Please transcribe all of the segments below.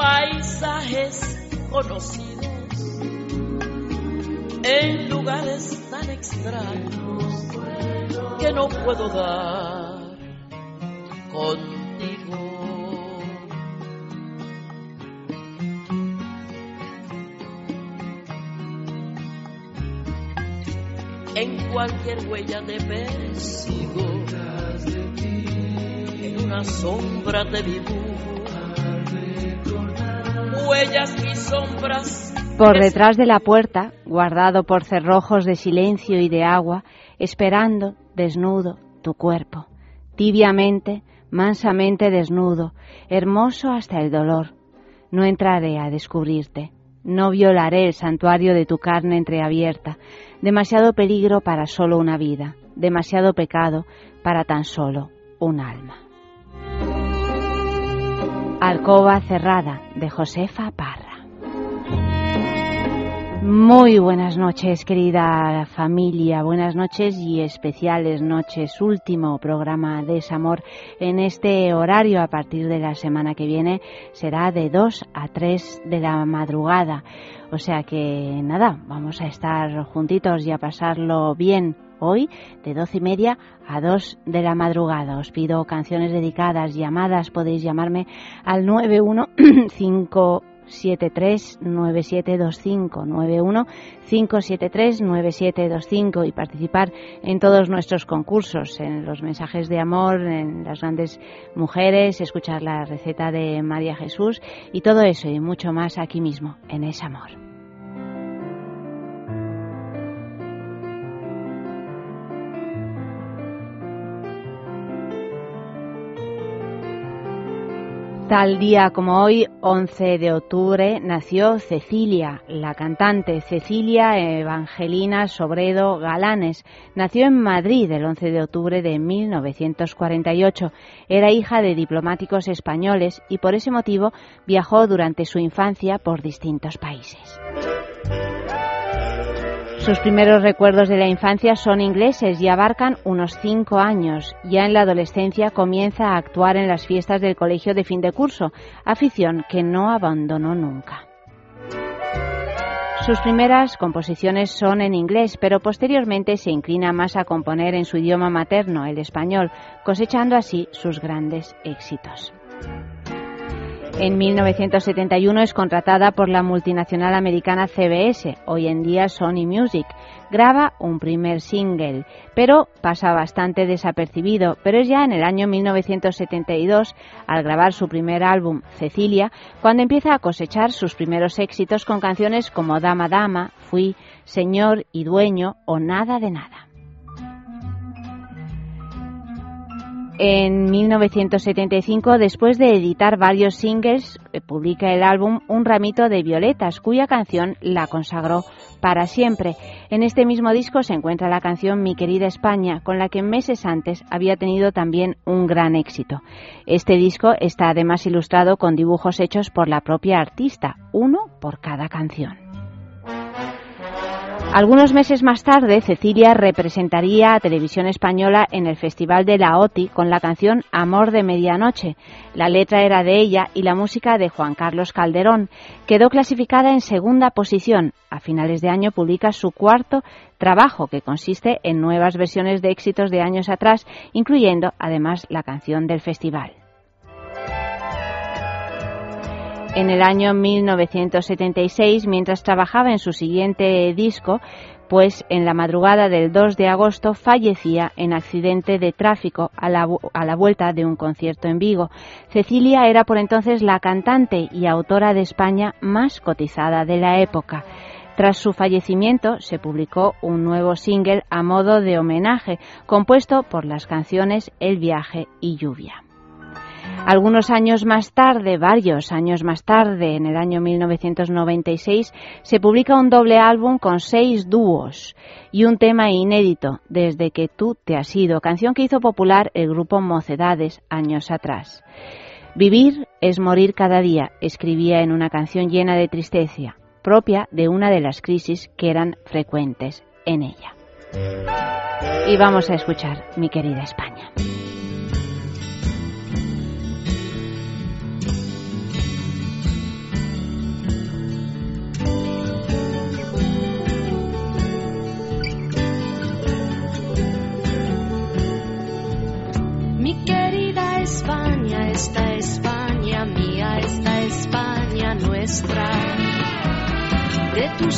paisajes conocidos en lugares tan extraños que no puedo dar contigo. En cualquier huella te persigo, en una sombra te dibujo, por detrás de la puerta, guardado por cerrojos de silencio y de agua, esperando, desnudo, tu cuerpo, tibiamente, mansamente desnudo, hermoso hasta el dolor. No entraré a descubrirte, no violaré el santuario de tu carne entreabierta, demasiado peligro para solo una vida, demasiado pecado para tan solo un alma. Alcoba cerrada de Josefa Parra. Muy buenas noches, querida familia. Buenas noches y especiales noches. Último programa de Desamor en este horario a partir de la semana que viene será de 2 a 3 de la madrugada. O sea que nada, vamos a estar juntitos y a pasarlo bien hoy de doce y media a 2 de la madrugada. Os pido canciones dedicadas, llamadas, podéis llamarme al 915 9725 91 573 9725 y participar en todos nuestros concursos, en los mensajes de amor, en las grandes mujeres, escuchar la receta de María Jesús y todo eso y mucho más aquí mismo, en ese amor. Tal día como hoy, 11 de octubre, nació Cecilia, la cantante Cecilia Evangelina Sobredo Galanes. Nació en Madrid el 11 de octubre de 1948. Era hija de diplomáticos españoles y por ese motivo viajó durante su infancia por distintos países. Sus primeros recuerdos de la infancia son ingleses y abarcan unos cinco años. Ya en la adolescencia comienza a actuar en las fiestas del colegio de fin de curso, afición que no abandonó nunca. Sus primeras composiciones son en inglés, pero posteriormente se inclina más a componer en su idioma materno, el español, cosechando así sus grandes éxitos. En 1971 es contratada por la multinacional americana CBS, hoy en día Sony Music. Graba un primer single, pero pasa bastante desapercibido. Pero es ya en el año 1972, al grabar su primer álbum, Cecilia, cuando empieza a cosechar sus primeros éxitos con canciones como Dama Dama, Fui, Señor y Dueño o Nada de Nada. En 1975, después de editar varios singles, eh, publica el álbum Un ramito de violetas, cuya canción la consagró para siempre. En este mismo disco se encuentra la canción Mi querida España, con la que meses antes había tenido también un gran éxito. Este disco está además ilustrado con dibujos hechos por la propia artista, uno por cada canción. Algunos meses más tarde, Cecilia representaría a Televisión Española en el Festival de la OTI con la canción Amor de Medianoche. La letra era de ella y la música de Juan Carlos Calderón. Quedó clasificada en segunda posición. A finales de año publica su cuarto trabajo, que consiste en nuevas versiones de éxitos de años atrás, incluyendo además la canción del festival. En el año 1976, mientras trabajaba en su siguiente disco, pues en la madrugada del 2 de agosto fallecía en accidente de tráfico a la, a la, vuelta de un concierto en Vigo. Cecilia era por entonces la cantante y autora de España más cotizada de la época. Tras su fallecimiento se publicó un nuevo single a modo de homenaje, compuesto por las canciones El viaje y lluvia. Algunos años más tarde, varios años más tarde, en el año 1996, se publica un doble álbum con seis dúos y un tema inédito, Desde que tú te has ido, canción que hizo popular el grupo Mocedades años atrás. Vivir es morir cada día, escribía en una canción llena de tristeza, propia de una de las crisis que eran frecuentes en ella. Y vamos a escuchar, mi querida España.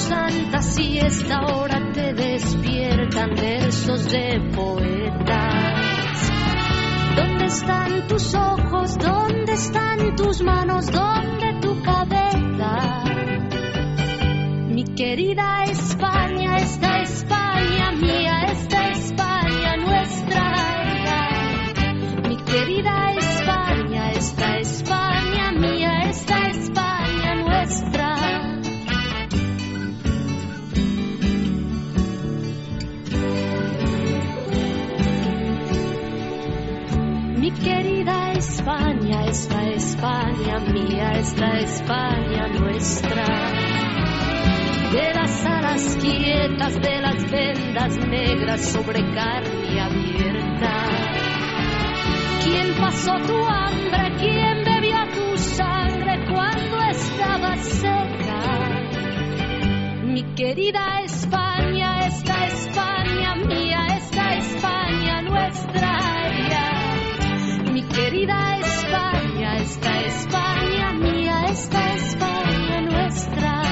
Santa siesta ahora te despiertan versos de poetas. ¿Dónde están tus ojos? ¿Dónde están tus manos? ¿Dónde tu cabeza? Mi querida esta España mía, esta España nuestra. De las alas quietas, de las vendas negras sobre carne abierta. ¿Quién pasó tu hambre? ¿Quién bebió tu sangre cuando estaba seca? Mi querida España, esta España mía, esta España nuestra. Mi querida España, esta España mía, esta España nuestra.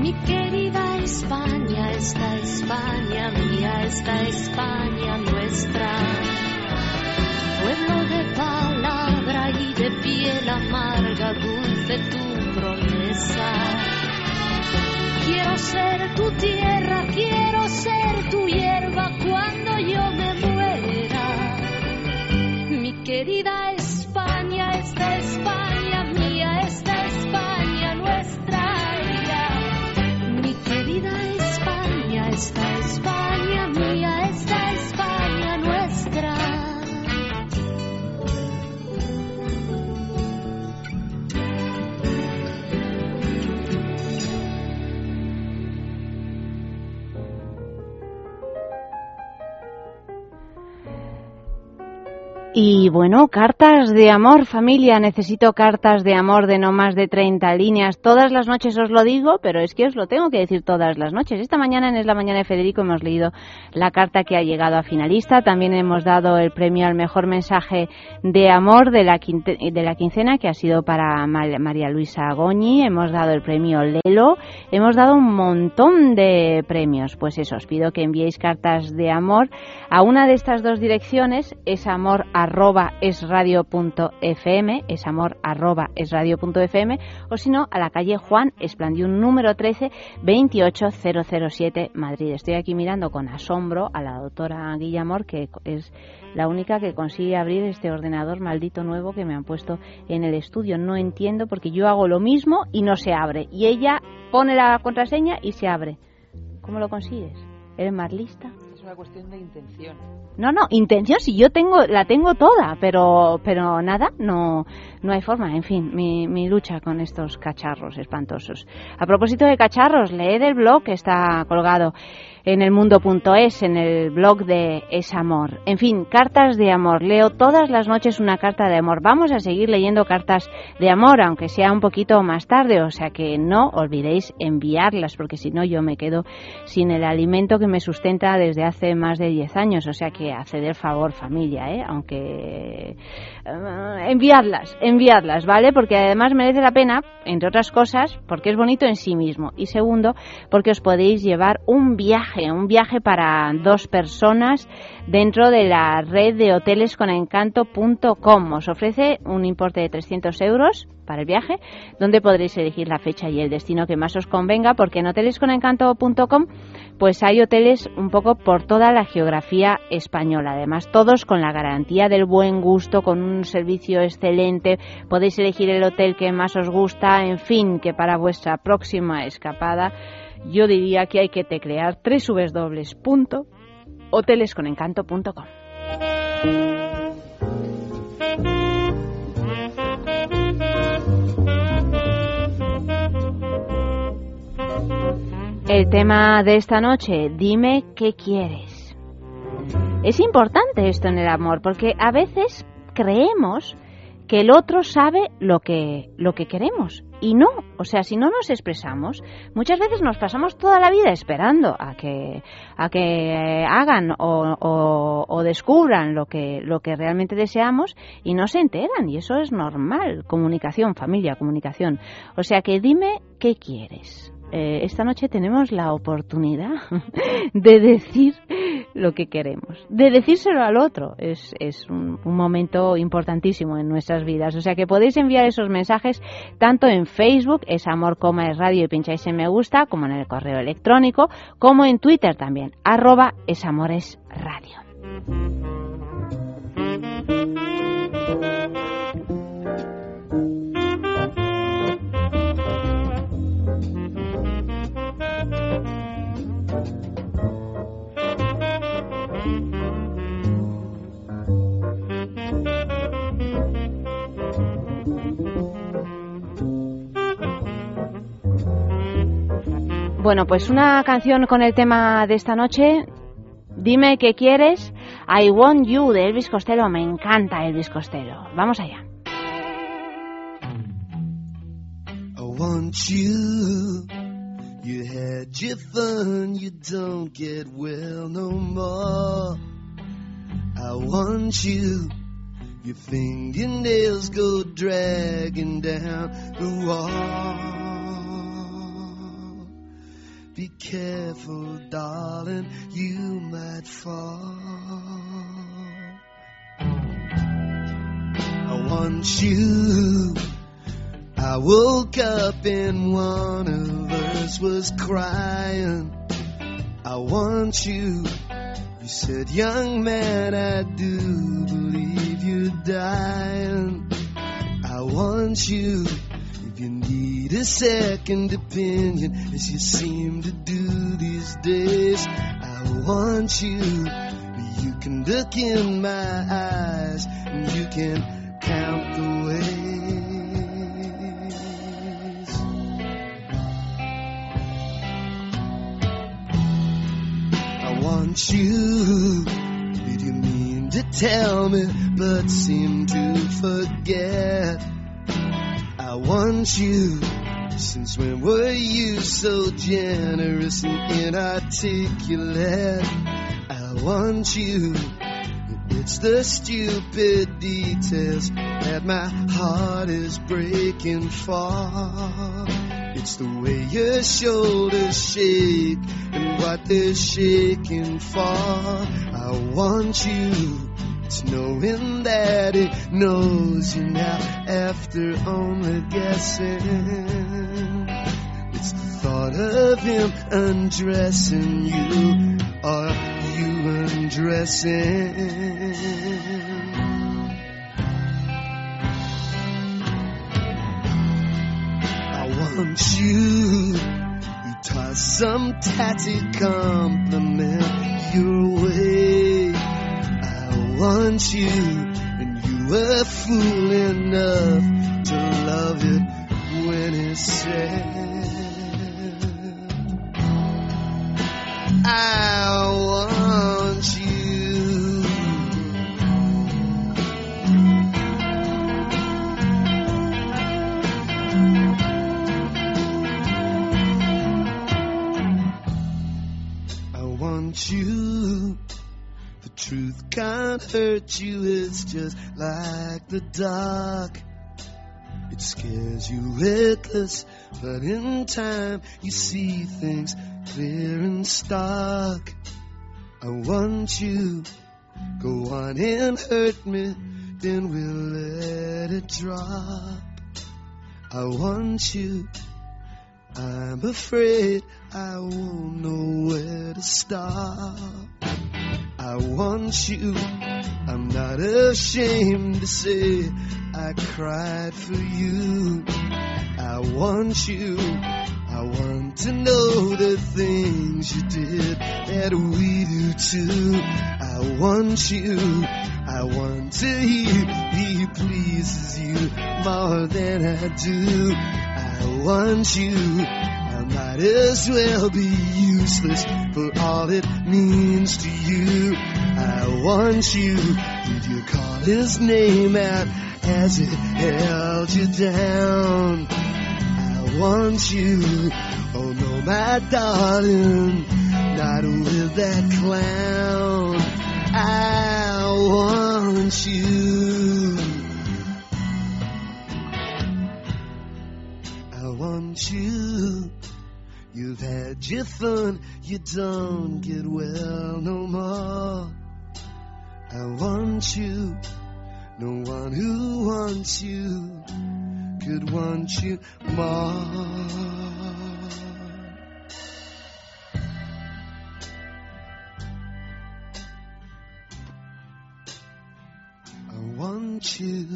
Mi querida España, esta España mía, esta España nuestra. Pueblo de palabra y de piel amarga, dulce Quiero ser tu tierra, quiero ser tu hierba cuando yo me muera. Mi querida Y bueno, cartas de amor, familia. Necesito cartas de amor de no más de 30 líneas. Todas las noches os lo digo, pero es que os lo tengo que decir todas las noches. Esta mañana en Es la Mañana de Federico hemos leído la carta que ha llegado a finalista. También hemos dado el premio al mejor mensaje de amor de la, de la quincena, que ha sido para María Luisa Goñi. Hemos dado el premio Lelo. Hemos dado un montón de premios. Pues eso, os pido que enviéis cartas de amor a una de estas dos direcciones. Es amor arroba esradio.fm, es amor arroba esradio.fm, o si no, a la calle Juan Esplandiún número 13, 28007 Madrid. Estoy aquí mirando con asombro a la doctora Guillamor, que es la única que consigue abrir este ordenador maldito nuevo que me han puesto en el estudio. No entiendo porque yo hago lo mismo y no se abre. Y ella pone la contraseña y se abre. ¿Cómo lo consigues? ¿Eres más lista? Una cuestión de intención. No, no, intención si yo tengo, la tengo toda, pero, pero nada, no, no hay forma. En fin, mi, mi lucha con estos cacharros espantosos. A propósito de cacharros, leed el blog que está colgado en el mundo.es, en el blog de Es Amor. En fin, cartas de amor. Leo todas las noches una carta de amor. Vamos a seguir leyendo cartas de amor, aunque sea un poquito más tarde, o sea que no olvidéis enviarlas, porque si no yo me quedo sin el alimento que me sustenta desde hace más de 10 años. O sea que haced el favor, familia, ¿eh? aunque uh, enviadlas, enviadlas, ¿vale? Porque además merece la pena, entre otras cosas, porque es bonito en sí mismo. Y segundo, porque os podéis llevar un viaje un viaje para dos personas dentro de la red de hoteles con encanto.com. Os ofrece un importe de 300 euros para el viaje, donde podréis elegir la fecha y el destino que más os convenga, porque en hotelesconencanto.com pues hay hoteles un poco por toda la geografía española, además todos con la garantía del buen gusto, con un servicio excelente, podéis elegir el hotel que más os gusta, en fin, que para vuestra próxima escapada yo diría que hay que teclear www.hotelesconencanto.com. El tema de esta noche, dime qué quieres. Es importante esto en el amor porque a veces creemos que el otro sabe lo que, lo que queremos y no, o sea, si no nos expresamos, muchas veces nos pasamos toda la vida esperando a que, a que hagan o, o, descubran lo que, lo que realmente deseamos y no se enteran y eso es normal. Comunicación, familia, comunicación. O sea que dime qué quieres. Eh, esta noche tenemos la oportunidad de decir lo que queremos, de decírselo al otro. Es, es un, momento importantísimo en nuestras vidas. O sea que podéis enviar esos mensajes tanto en Facebook, es amor coma es radio y pincháis en me gusta, como en el correo electrónico, como en Twitter también, arroba es radio. Bueno, pues una canción con el tema de esta noche. Dime qué quieres. I Want You de Elvis Costello. Me encanta Elvis Costello. Vamos allá. I want you. You had your fun. You don't get well no more. I want you. Your fingernails go dragging down the wall. Be careful, darling, you might fall. I want you. I woke up and one of us was crying. I want you. You said, young man, I do believe you're dying. I want you. You need a second opinion as you seem to do these days. I want you. You can look in my eyes and you can count the ways. I want you. Did you mean to tell me but seem to forget? I want you. Since when were you so generous and inarticulate? I want you. It's the stupid details that my heart is breaking for. It's the way your shoulders shake and what they're shaking for. I want you. It's knowing that it knows you now after only guessing. It's the thought of him undressing you or you undressing. I want you. You toss some tatty compliment your way. Want you, and you were fool enough to love it when it's said. I want you. Hurt you, it's just like the dark. It scares you reckless, but in time you see things clear and stark. I want you, go on and hurt me, then we'll let it drop. I want you. I'm afraid I won't know where to start. I want you. I'm not ashamed to say I cried for you. I want you. I want to know the things you did that we do too. I want you. I want to hear he pleases you more than I do. I want you. Might as well be useless for all it means to you. I want you. Did you call his name out as it held you down? I want you. Oh no, my darling, not with that clown. I want you. I want you. You've had your fun, you don't get well no more. I want you. No one who wants you could want you more. I want you.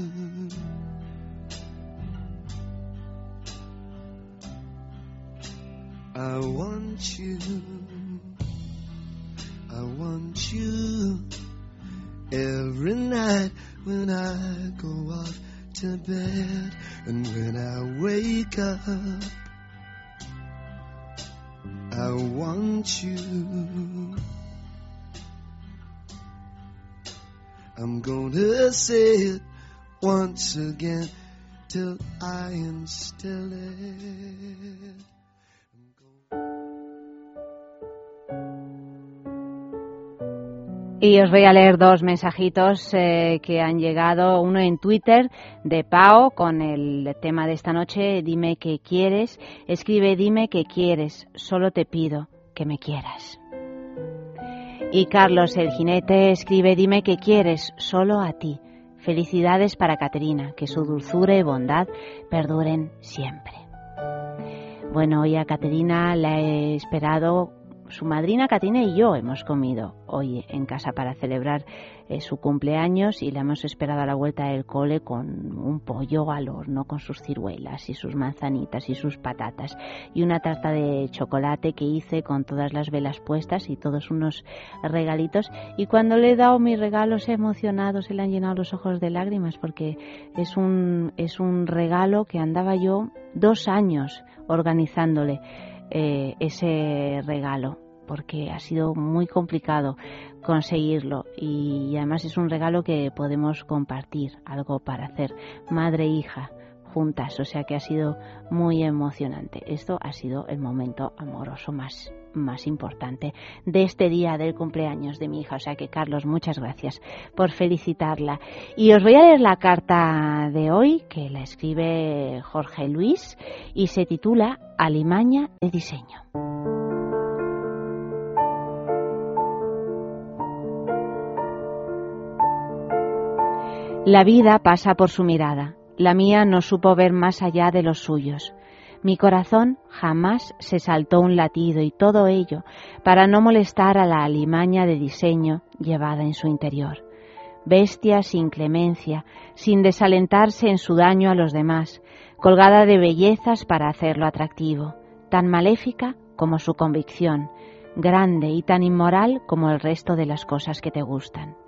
I want you. I want you every night when I go off to bed and when I wake up. I want you. I'm gonna say it once again till I instill it. Y os voy a leer dos mensajitos eh, que han llegado, uno en Twitter de Pao con el tema de esta noche, dime qué quieres, escribe dime qué quieres, solo te pido que me quieras. Y Carlos el jinete escribe dime qué quieres, solo a ti. Felicidades para Caterina, que su dulzura y bondad perduren siempre. Bueno, hoy a Caterina la he esperado su madrina Catina y yo hemos comido hoy en casa para celebrar eh, su cumpleaños y la hemos esperado a la vuelta del cole con un pollo al horno, con sus ciruelas y sus manzanitas y sus patatas y una tarta de chocolate que hice con todas las velas puestas y todos unos regalitos y cuando le he dado mis regalos he emocionado, se le han llenado los ojos de lágrimas porque es un, es un regalo que andaba yo dos años organizándole. Eh, ese regalo porque ha sido muy complicado conseguirlo y además es un regalo que podemos compartir, algo para hacer madre e hija juntas, o sea que ha sido muy emocionante. Esto ha sido el momento amoroso más más importante de este día del cumpleaños de mi hija. O sea que, Carlos, muchas gracias por felicitarla. Y os voy a leer la carta de hoy que la escribe Jorge Luis y se titula Alimaña de diseño. La vida pasa por su mirada. La mía no supo ver más allá de los suyos. Mi corazón jamás se saltó un latido y todo ello para no molestar a la alimaña de diseño llevada en su interior. Bestia sin clemencia, sin desalentarse en su daño a los demás, colgada de bellezas para hacerlo atractivo, tan maléfica como su convicción, grande y tan inmoral como el resto de las cosas que te gustan.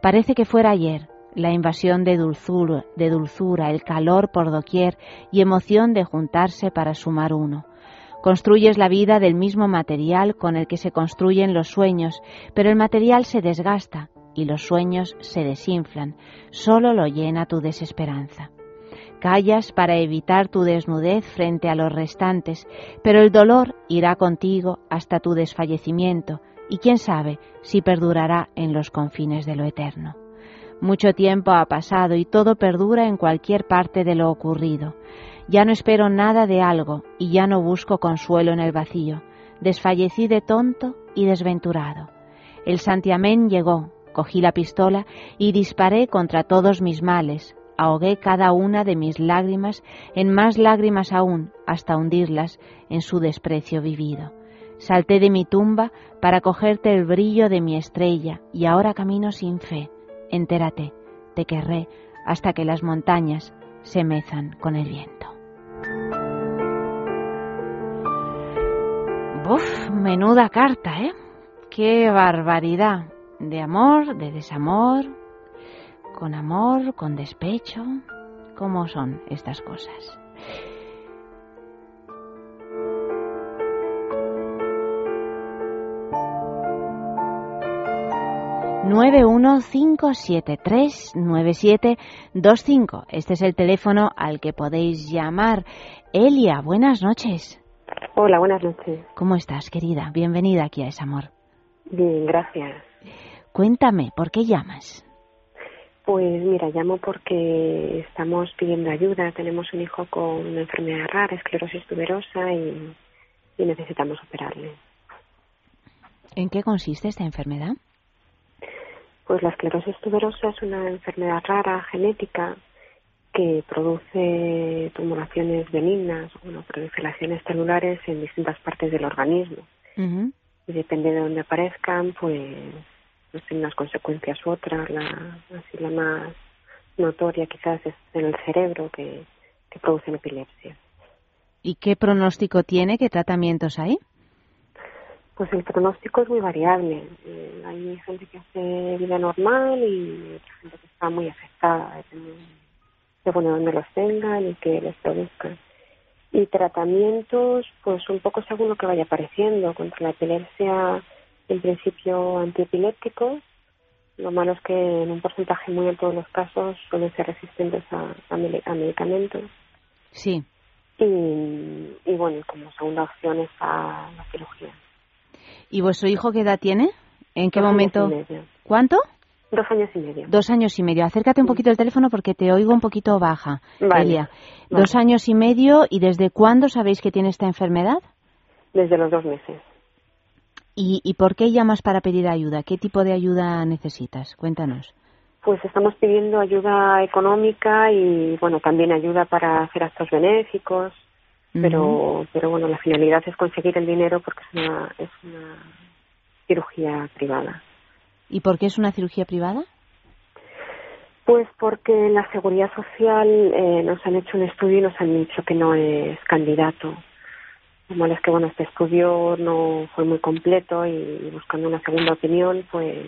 Parece que fuera ayer, la invasión de dulzura, de dulzura, el calor por doquier y emoción de juntarse para sumar uno. Construyes la vida del mismo material con el que se construyen los sueños, pero el material se desgasta y los sueños se desinflan, solo lo llena tu desesperanza. Callas para evitar tu desnudez frente a los restantes, pero el dolor irá contigo hasta tu desfallecimiento, y quién sabe si perdurará en los confines de lo eterno. Mucho tiempo ha pasado y todo perdura en cualquier parte de lo ocurrido. Ya no espero nada de algo y ya no busco consuelo en el vacío. Desfallecí de tonto y desventurado. El santiamén llegó, cogí la pistola y disparé contra todos mis males, ahogué cada una de mis lágrimas en más lágrimas aún, hasta hundirlas en su desprecio vivido. Salté de mi tumba para cogerte el brillo de mi estrella y ahora camino sin fe. Entérate, te querré hasta que las montañas se mezan con el viento. Uf, menuda carta, ¿eh? Qué barbaridad. De amor, de desamor, con amor, con despecho. ¿Cómo son estas cosas? 915739725. Este es el teléfono al que podéis llamar. Elia, buenas noches. Hola, buenas noches. ¿Cómo estás, querida? Bienvenida aquí a Es Amor. Bien, gracias. Cuéntame, ¿por qué llamas? Pues mira, llamo porque estamos pidiendo ayuda. Tenemos un hijo con una enfermedad rara, esclerosis tuberosa, y, y necesitamos operarle. ¿En qué consiste esta enfermedad? Pues la esclerosis tuberosa es una enfermedad rara, genética, que produce tumoraciones benignas, bueno, produce lesiones celulares en distintas partes del organismo. Y depende de dónde aparezcan, pues, pues tiene unas consecuencias u otras. La, así la más notoria quizás es en el cerebro que, que produce epilepsia. ¿Y qué pronóstico tiene? ¿Qué tratamientos hay? Pues el pronóstico es muy variable. Eh, hay gente que hace vida normal y otra gente que está muy afectada, de bueno, donde los tengan y que les produzcan. Y tratamientos, pues un poco según lo que vaya apareciendo. Contra la epilepsia, en principio antiepilépticos. Lo malo es que en un porcentaje muy alto de los casos suelen ser resistentes a, a, medicamentos. Sí. Y, y bueno, como segunda opción está la cirugía. ¿Y vuestro hijo qué edad tiene? ¿En qué momento? ¿Cuánto? Dos años y medio. Dos años y medio. Acércate un poquito al teléfono porque te oigo un poquito baja, Elia. Dos años y medio. ¿Y desde cuándo sabéis que tiene esta enfermedad? Desde los dos meses. ¿Y, ¿Y por qué llamas para pedir ayuda? ¿Qué tipo de ayuda necesitas? Cuéntanos. Pues estamos pidiendo ayuda económica y, bueno, también ayuda para hacer actos benéficos pero pero bueno la finalidad es conseguir el dinero porque es una es una cirugía privada. Y por qué es una cirugía privada pues porque en la seguridad social eh, nos han hecho un estudio y nos han dicho que no es candidato. Como es que bueno este estudio no fue muy completo y buscando una segunda opinión pues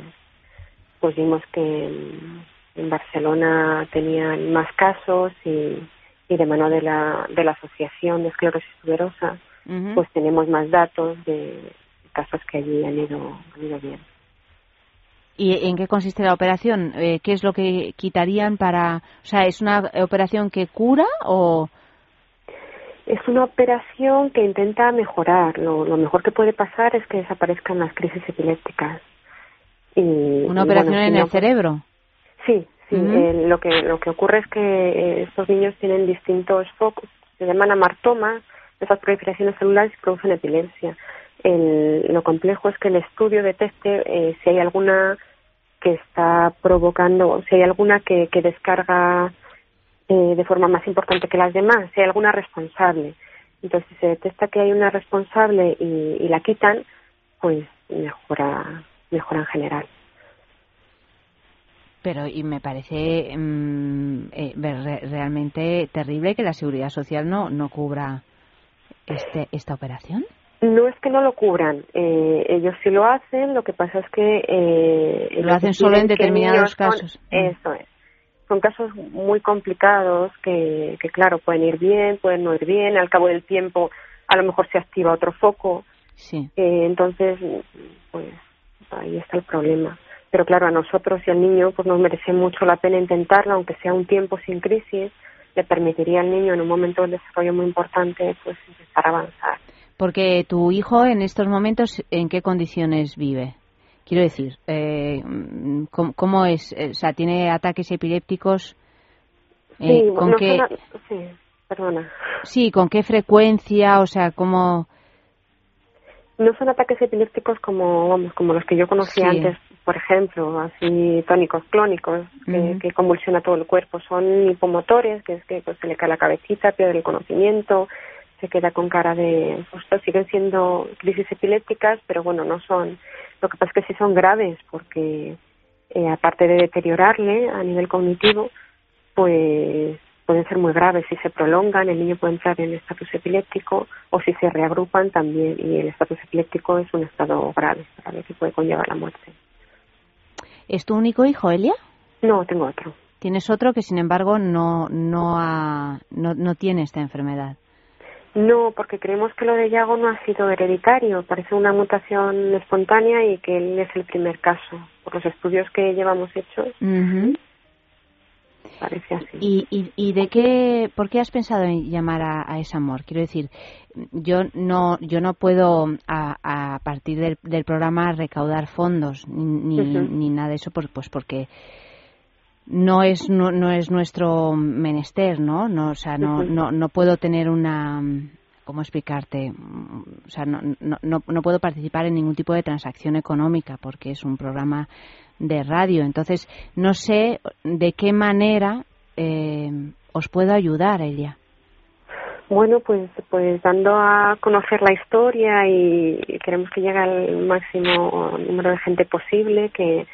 pues vimos que en, en Barcelona tenían más casos y y de mano de la, de la Asociación de Esclerosis Tuberosa, pues tenemos más datos de casos que allí han ido, han ido bien. ¿Y en qué consiste la operación? Eh, ¿Qué es lo que quitarían para...? O sea, ¿es una operación que cura o...? Es una operación que intenta mejorar. Lo, lo mejor que puede pasar es que desaparezcan las crisis epilépticas. Y, ¿Una operación en el cerebro? Sí, Sí, eh, lo que lo que ocurre es que eh, estos niños tienen distintos focos, se llaman amartomas, esas proliferaciones celulares producen epilepsia. El, lo complejo es que el estudio detecte eh, si hay alguna que está provocando, si hay alguna que, que descarga eh, de forma más importante que las demás, si hay alguna responsable. Entonces, si se detecta que hay una responsable y, y la quitan, pues mejora, mejora en general. Pero y me parece mm, eh, realmente terrible que la seguridad social no no cubra este esta operación. No es que no lo cubran, eh, ellos sí lo hacen. Lo que pasa es que eh, lo hacen solo en determinados casos. Mm. eso es. Son casos muy complicados que, que claro pueden ir bien, pueden no ir bien. Al cabo del tiempo, a lo mejor se activa otro foco. Sí. Eh, entonces, pues ahí está el problema pero claro, a nosotros y al niño pues nos merece mucho la pena intentarlo, aunque sea un tiempo sin crisis, le permitiría al niño en un momento de desarrollo muy importante pues empezar a avanzar. Porque tu hijo en estos momentos, ¿en qué condiciones vive? Quiero decir, eh, ¿cómo, es? O sea, ¿tiene ataques epilépticos? Eh, sí, ¿con qué... sí, perdona. Sí, ¿con qué frecuencia? O sea, ¿cómo...? No son ataques epilépticos como, vamos, como los que yo conocía antes por ejemplo, así tónicos clónicos, que, que, convulsiona todo el cuerpo. Son hipomotores, que es que pues, se le cae la cabecita, pierde el conocimiento, se queda con cara de... Pues, siguen siendo crisis epilépticas, pero bueno, no son... Lo que pasa es que sí son graves, porque eh, aparte de deteriorarle a nivel cognitivo, pues pueden ser muy graves. Si se prolongan, el niño puede entrar en estatus epiléptico o si se reagrupan también. Y el estatus epiléptico es un estado grave, grave que puede conllevar la muerte. ¿Es tu único hijo, Elia? No, tengo otro. Tienes otro que, sin embargo, no, no, ha, no, no tiene esta enfermedad. No, porque creemos que lo de Yago no ha sido hereditario, parece una mutación espontánea y que él es el primer caso. Por los estudios que llevamos hechos, parece así. ¿Y, y, y de qué, por qué has pensado en llamar a, a ese amor? Quiero decir, yo no, yo no puedo a, a partir del, del, programa recaudar fondos ni, uh -huh. ni nada de eso, pues, pues porque no es no, no, es nuestro menester, ¿no? No, o sea, no, no, no puedo tener una ¿cómo explicarte? O sea, no, no, no, puedo participar en ningún tipo de transacción económica porque es un programa de radio. Entonces, no sé de qué manera eh, os puedo ayudar, Elia. Bueno, pues, pues dando a conocer la historia y queremos que llegue al máximo número de gente posible, que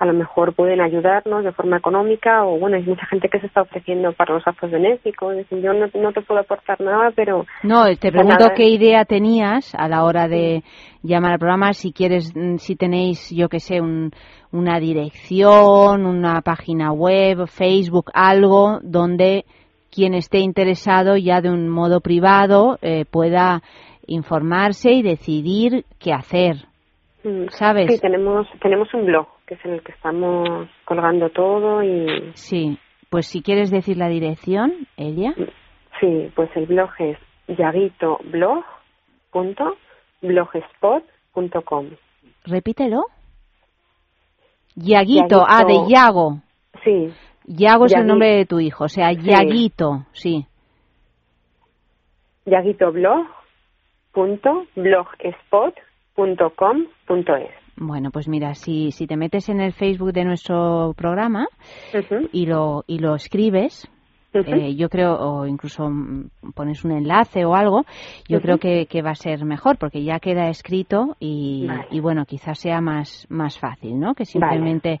a lo mejor pueden ayudarnos de forma económica o bueno hay mucha gente que se está ofreciendo para los actos benéficos yo no, no te puedo aportar nada pero no te pregunto qué idea tenías a la hora de llamar al programa si quieres si tenéis yo que sé un, una dirección una página web Facebook algo donde quien esté interesado ya de un modo privado eh, pueda informarse y decidir qué hacer. ¿sabes? Sí, tenemos, tenemos un blog que es en el que estamos colgando todo y... Sí, pues si quieres decir la dirección, ella. Sí, pues el blog es yaguitoblog.blogspot.com. Repítelo. Yaguito, ah, de Yago. Sí. Yago es el nombre de tu hijo, o sea, Yaguito, sí. yaguitoblog.blogspot.com.es. Bueno, pues mira, si, si te metes en el Facebook de nuestro programa uh -huh. y, lo, y lo escribes, uh -huh. eh, yo creo, o incluso pones un enlace o algo, yo uh -huh. creo que, que, va a ser mejor porque ya queda escrito y, vale. y bueno, quizás sea más, más fácil, ¿no? Que simplemente vale.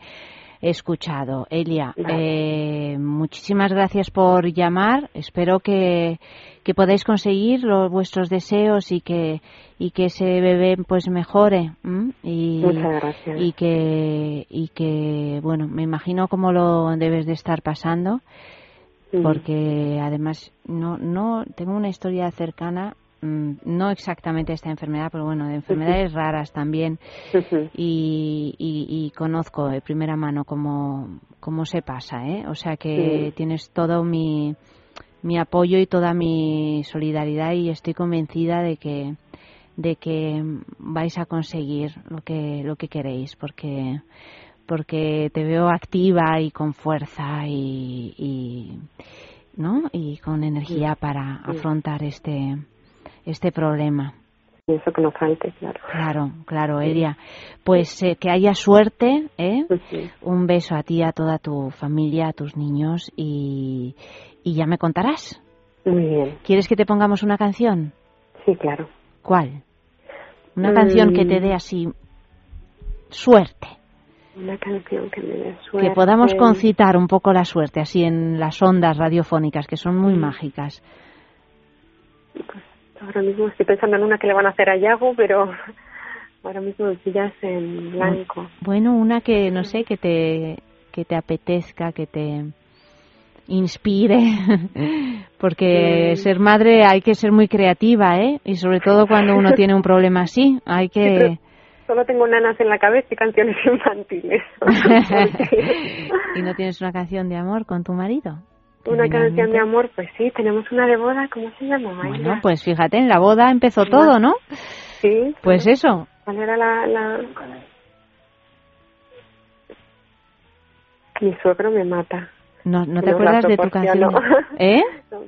Escuchado. Elia, vale. eh, muchísimas gracias por llamar. Espero que, que podáis conseguir los, vuestros deseos y que y que ese bebé pues mejore y y que y que bueno me imagino cómo lo debes de estar pasando sí. porque además no no tengo una historia cercana no exactamente esta enfermedad, pero bueno, de enfermedades uh -huh. raras también. Uh -huh. y, y, y, conozco de primera mano cómo, cómo se pasa, ¿eh? O sea que sí. tienes todo mi, mi apoyo y toda mi solidaridad y estoy convencida de que de que vais a conseguir lo que lo que queréis porque porque te veo activa y con fuerza y, y no y con energía para afrontar este este problema eso que no falte, claro. Claro, claro, Elia. Pues eh, que haya suerte, ¿eh? Sí. Un beso a ti, a toda tu familia, a tus niños y, y ya me contarás. Muy bien. ¿Quieres que te pongamos una canción? Sí, claro. ¿Cuál? Una mm. canción que te dé así suerte. Una canción que me dé suerte. Que podamos concitar un poco la suerte, así en las ondas radiofónicas, que son muy mm. mágicas. Pues ahora mismo estoy pensando en una que le van a hacer a Yago, pero ahora mismo me pillas en blanco. Bueno, una que, no sé, que te, que te apetezca, que te inspire, porque sí. ser madre hay que ser muy creativa, ¿eh? Y sobre todo cuando uno tiene un problema así, hay que... Sí, solo tengo nanas en la cabeza y canciones infantiles. ¿Y no tienes una canción de amor con tu marido? Una canción de amor, pues sí, tenemos una de boda, ¿cómo se llama? Bueno, pues fíjate, en la boda empezó todo, ¿no? Sí. Pues eso. ¿Cuál era la, la... Mi suegro me mata. No, no te no acuerdas de tu canción. ¿Eh?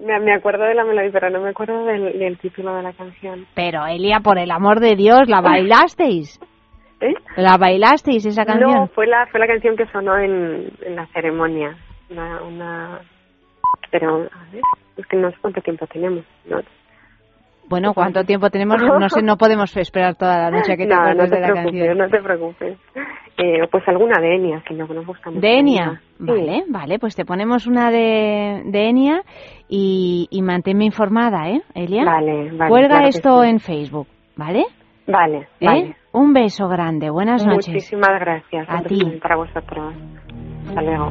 Me, me, acuerdo de la melodía, pero no me acuerdo del, del, título de la canción. Pero Elia, por el amor de Dios, ¿la bailasteis? ¿Eh? ¿La bailasteis esa canción? No, fue la, fue la canción que sonó en, en la ceremonia. Una, una... Pero, a ver, es que no sé cuánto tiempo tenemos. ¿no? Bueno, ¿cuánto tiempo tenemos? No sé, no podemos esperar toda la noche que te no, no te de la preocupes, canción. no te preocupes. Eh, pues alguna de Enya, que no, nos gusta mucho. ¿De Enya? Sí. Vale, vale, pues te ponemos una de, de Enya y, y manténme informada, ¿eh, Elia? Vale, vale. Cuelga claro esto sí. en Facebook, ¿vale? Vale, ¿Eh? vale. Un beso grande, buenas noches. Muchísimas gracias. A ti. Para vosotros. Hasta luego.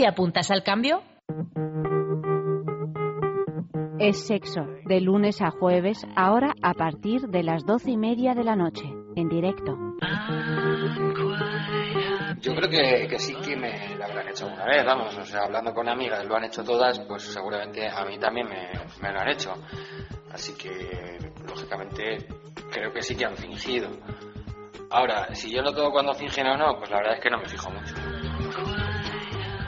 ¿Te apuntas al cambio? Es sexo, de lunes a jueves, ahora a partir de las doce y media de la noche, en directo. Yo creo que, que sí que me la habrán hecho alguna vez, vamos, o sea, hablando con amigas, lo han hecho todas, pues seguramente a mí también me, me lo han hecho. Así que, lógicamente creo que sí que han fingido. Ahora, si yo lo tengo cuando fingen o no, pues la verdad es que no me fijo mucho.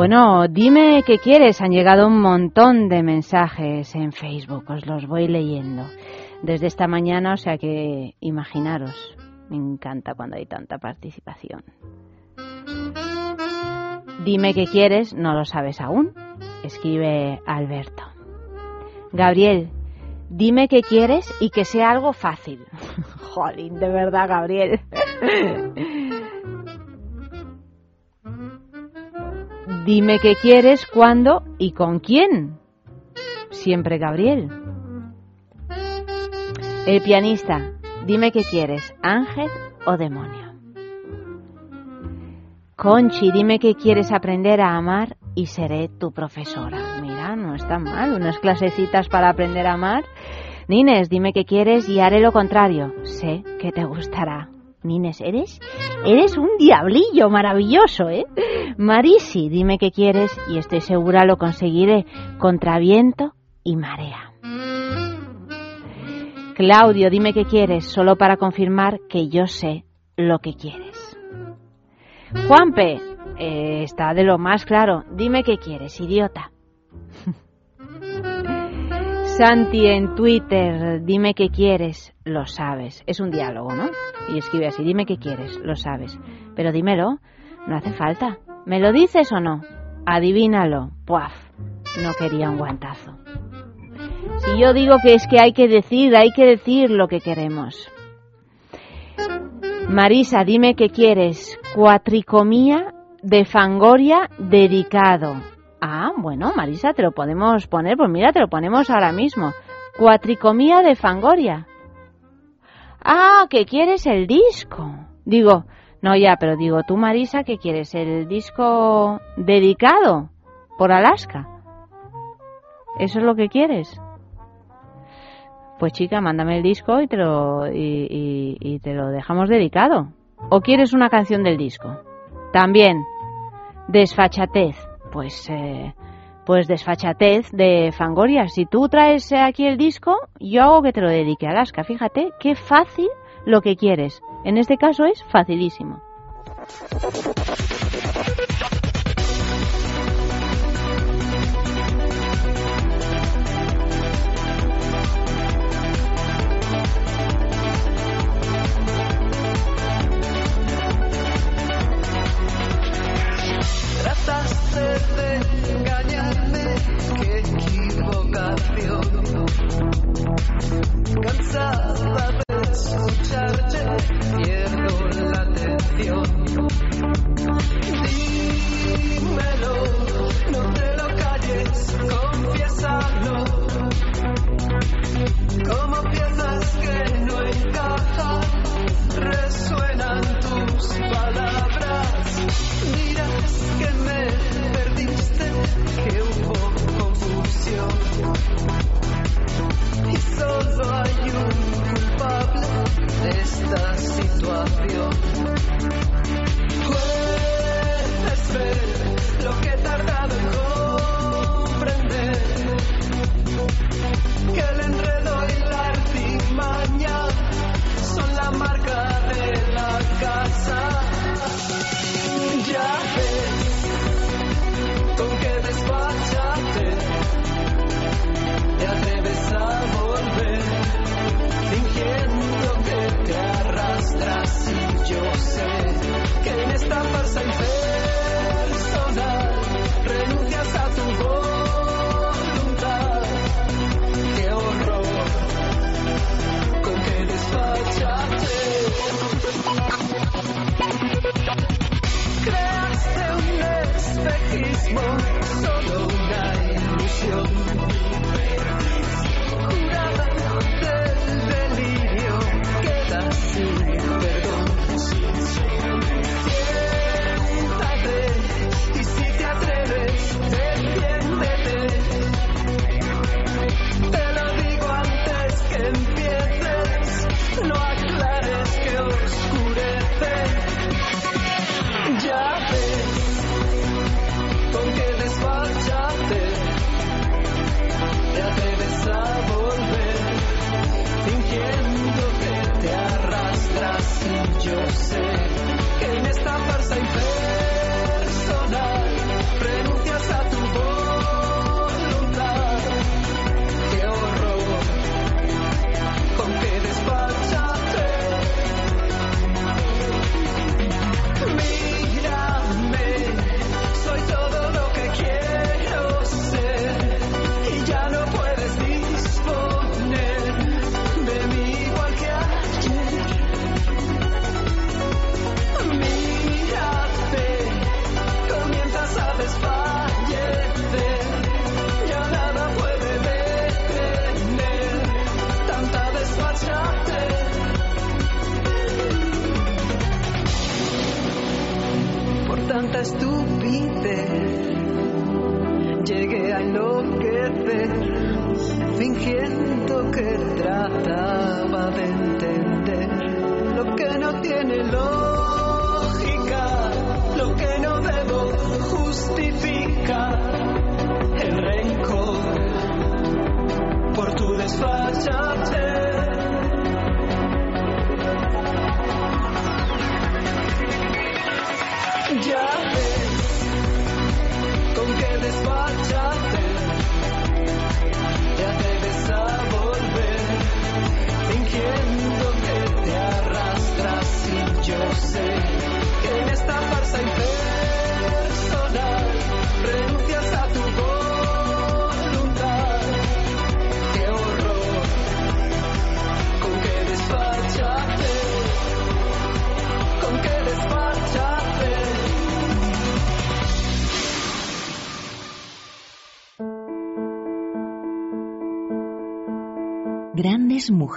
Bueno, dime qué quieres. Han llegado un montón de mensajes en Facebook. Os los voy leyendo desde esta mañana, o sea que imaginaros. Me encanta cuando hay tanta participación. Dime qué quieres, no lo sabes aún. Escribe Alberto. Gabriel, dime qué quieres y que sea algo fácil. Jolín, de verdad, Gabriel. Dime qué quieres, cuándo y con quién. Siempre Gabriel. El pianista, dime qué quieres, ángel o demonio. Conchi, dime qué quieres aprender a amar y seré tu profesora. Mira, no está mal, unas clasecitas para aprender a amar. Nines, dime qué quieres y haré lo contrario. Sé que te gustará. Nines, ¿eres? Eres un diablillo maravilloso, ¿eh? Marisi, dime qué quieres y estoy segura lo conseguiré contra viento y marea. Claudio, dime qué quieres, solo para confirmar que yo sé lo que quieres. Juanpe, eh, está de lo más claro, dime qué quieres, idiota. Santi en Twitter, dime qué quieres, lo sabes. Es un diálogo, ¿no? Y escribe así, dime qué quieres, lo sabes. Pero dímelo, no hace falta. ¿Me lo dices o no? Adivínalo. Puaf, no quería un guantazo. Si yo digo que es que hay que decir, hay que decir lo que queremos. Marisa, dime qué quieres. Cuatricomía de Fangoria dedicado. Ah, bueno, Marisa, te lo podemos poner, pues mira, te lo ponemos ahora mismo. Cuatricomía de Fangoria. Ah, que quieres el disco. Digo, no ya, pero digo, tú Marisa, ¿qué quieres? ¿El disco dedicado por Alaska? ¿Eso es lo que quieres? Pues chica, mándame el disco y te lo, y, y te lo dejamos dedicado. ¿O quieres una canción del disco? También. Desfachatez pues, eh, pues desfachatez de Fangoria. Si tú traes aquí el disco, yo hago que te lo dedique a Alaska. Fíjate qué fácil lo que quieres. En este caso es facilísimo. De engañarme, qué equivocación. Cansada de escucharte, pierdo la atención. Dímelo, no te lo calles, confiésalo. ¿Cómo piensas que no encaja? Resuenan tus palabras.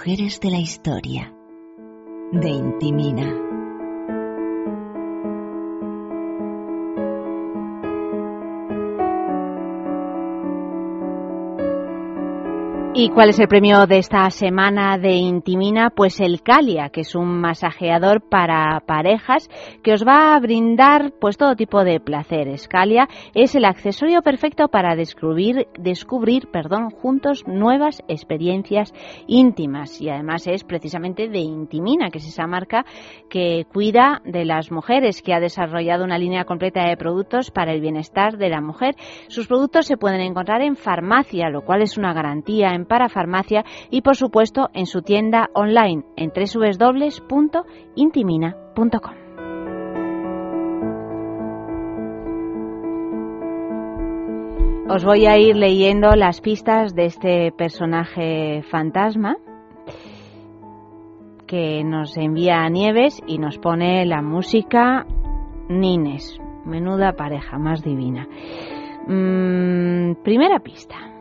Mujeres de la historia. De Intimina. ¿Y cuál es el premio de esta semana de Intimina? Pues el Calia, que es un masajeador para parejas que os va a brindar pues todo tipo de placeres. Calia es el accesorio perfecto para descubrir, descubrir perdón, juntos nuevas experiencias íntimas y además es precisamente de Intimina, que es esa marca que cuida de las mujeres, que ha desarrollado una línea completa de productos para el bienestar de la mujer. Sus productos se pueden encontrar en farmacia, lo cual es una garantía en parafarmacia y por supuesto en su tienda online en www.intimina.com. Os voy a ir leyendo las pistas de este personaje fantasma que nos envía a Nieves y nos pone la música Nines. Menuda pareja, más divina. Mm, primera pista.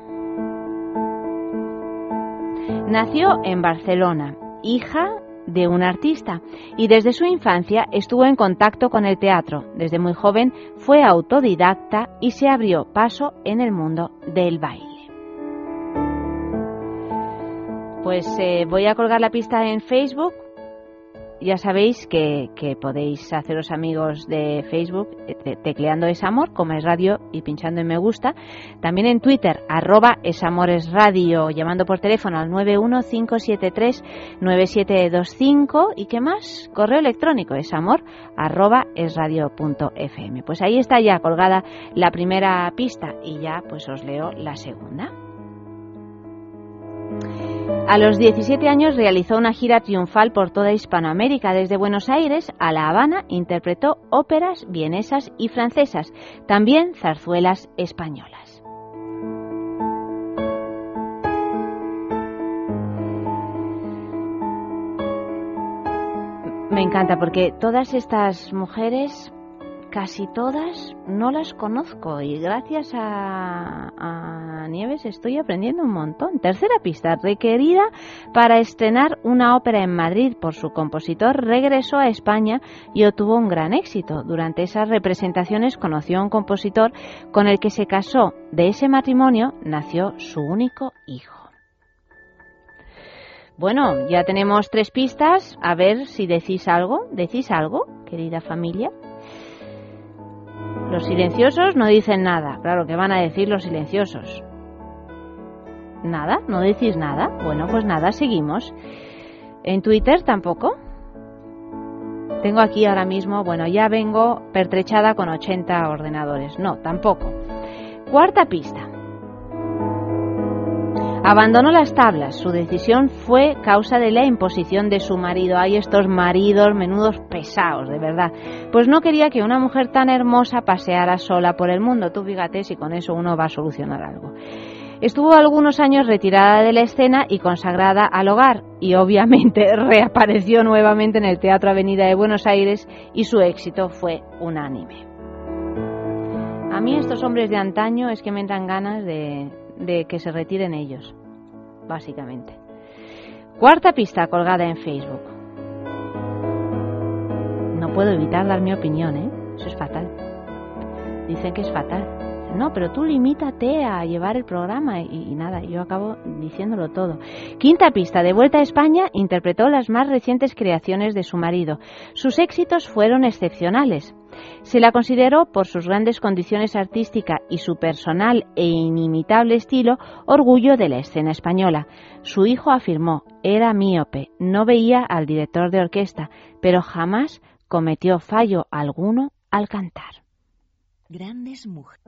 Nació en Barcelona, hija de un artista, y desde su infancia estuvo en contacto con el teatro. Desde muy joven fue autodidacta y se abrió paso en el mundo del baile. Pues eh, voy a colgar la pista en Facebook. Ya sabéis que, que podéis haceros amigos de Facebook eh, te- tecleando Es Amor, como es radio, y pinchando en me gusta. También en Twitter, arroba esamoresradio, llamando por teléfono al 915739725. ¿Y qué más? Correo electrónico, esamor, arroba esradio.fm. Pues ahí está ya colgada la primera pista y ya pues os leo la segunda. A los 17 años realizó una gira triunfal por toda Hispanoamérica. Desde Buenos Aires a La Habana interpretó óperas vienesas y francesas, también zarzuelas españolas. Me encanta porque todas estas mujeres casi todas no las conozco y gracias a, a, Nieves estoy aprendiendo un montón. Tercera pista, requerida para estrenar una ópera en Madrid por su compositor, regresó a España y obtuvo un gran éxito. Durante esas representaciones conoció a un compositor con el que se casó. De ese matrimonio nació su único hijo. Bueno, ya tenemos tres pistas. A ver si decís algo. ¿Decís algo, querida familia? Los silenciosos no dicen nada. Claro, ¿qué van a decir los silenciosos? ¿Nada? ¿No decís nada? Bueno, pues nada, seguimos. ¿En Twitter tampoco? Tengo aquí ahora mismo, bueno, ya vengo pertrechada con 80 ordenadores. No, tampoco. Cuarta pista. Abandonó las tablas. Su decisión fue causa de la imposición de su marido. Hay estos maridos menudos pesados, de verdad. Pues no quería que una mujer tan hermosa paseara sola por el mundo. Tú fíjate si con eso uno va a solucionar algo. Estuvo algunos años retirada de la escena y consagrada al hogar y obviamente reapareció nuevamente en el Teatro Avenida de Buenos Aires y su éxito fue unánime. A mí estos hombres de antaño es que me dan ganas de, de que se retiren ellos, básicamente. Cuarta pista colgada en Facebook. No puedo evitar dar mi opinión, ¿eh? Eso es fatal. Dicen que es fatal. No, pero tú limítate a llevar el programa y, y, nada, yo acabo diciéndolo todo. Quinta pista, de vuelta a España, interpretó las más recientes creaciones de su marido. Sus éxitos fueron excepcionales. Se la consideró, por sus grandes condiciones artísticas y su personal e inimitable estilo, orgullo de la escena española. Su hijo afirmó, era míope, no veía al director de orquesta, pero jamás cometió fallo alguno al cantar. Grandes mujeres.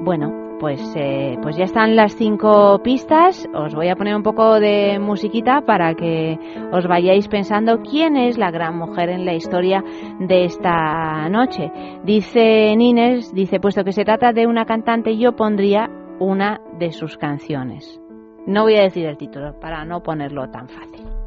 Bueno, pues, eh, pues ya están las cinco pistas. Os voy a poner un poco de musiquita para que os vayáis pensando quién es la gran mujer en la historia de esta noche. Dice Nines, dice, puesto que se trata de una cantante, yo pondría una de sus canciones. No voy a decir el título para no ponerlo tan fácil.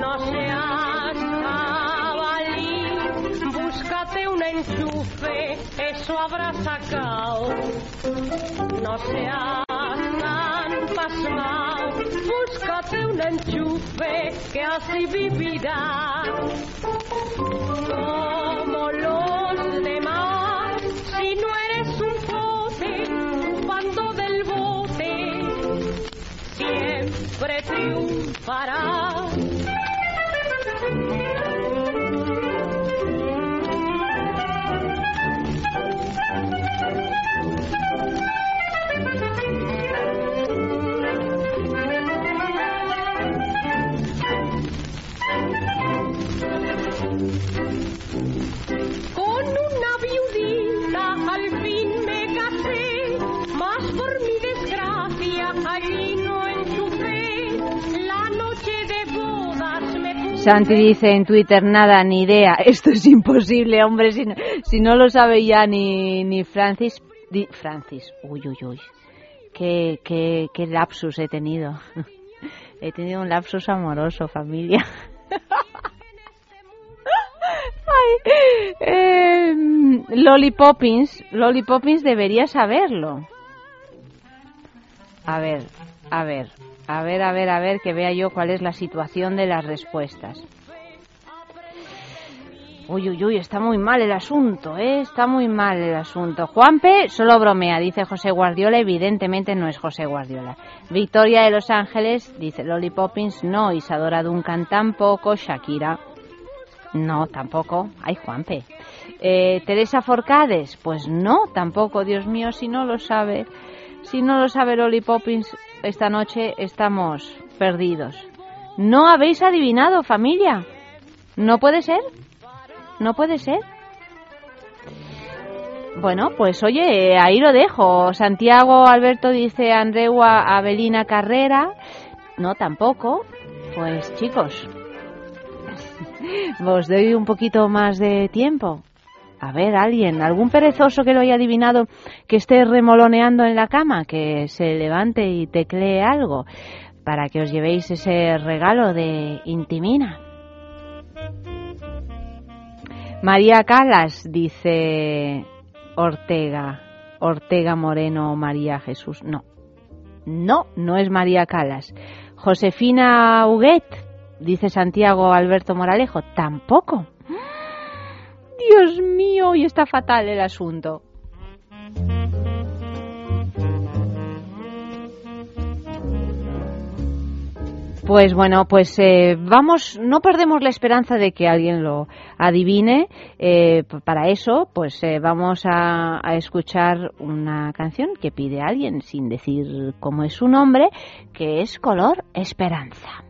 No seas jabalí. Búscate un enchufe, eso habrás sacado, no seas tan pasmao. Búscate un enchufe que así vivirás como los demás. Si no eres un pote, cuando del bote, siempre triunfarás. Con Santi dice en Twitter, nada, ni idea. Esto es imposible, hombre, si no, si no lo sabe ya ni, ni Francis. Francis, uy, uy, uy. Qué, qué, qué lapsus he tenido. He tenido un lapsus amoroso, familia. Ay, eh, Lolly Poppins, Lolly Poppins debería saberlo. A ver, a ver, A ver, a ver, a ver, que vea yo cuál es la situación de las respuestas. Uy, uy, uy, está muy mal el asunto, ¿eh? Está muy mal el asunto. Juanpe solo bromea, dice José Guardiola, evidentemente no es José Guardiola. Victoria de Los Ángeles, dice Lolly Poppins, no. Isadora Duncan tampoco. Shakira, no, tampoco. Ay, Juanpe. Eh, Teresa Forcades, pues no, tampoco. Dios mío, si no lo sabe, si no lo sabe Lolly Poppins, esta noche estamos perdidos. ¿No habéis adivinado, familia? ¿No puede ser? ¿No puede ser? Bueno, pues oye, ahí lo dejo. Santiago Alberto dice Andreu Avelina Carrera. No, tampoco. Pues chicos, os doy un poquito más de tiempo. A ver, alguien, algún perezoso que lo haya adivinado, que esté remoloneando en la cama, que se levante y teclee algo para que os llevéis ese regalo de Intimina. María Calas, dice Ortega. Ortega Moreno María Jesús. No. No, no es María Calas. Josefina Huguet, dice Santiago Alberto Moralejo. Tampoco. Dios mío, y está fatal el asunto. Pues bueno, pues eh, vamos, no perdemos la esperanza de que alguien lo adivine. Eh, para eso, pues eh, vamos a, a, escuchar una canción que pide alguien, sin decir cómo es su nombre, que es Color Esperanza.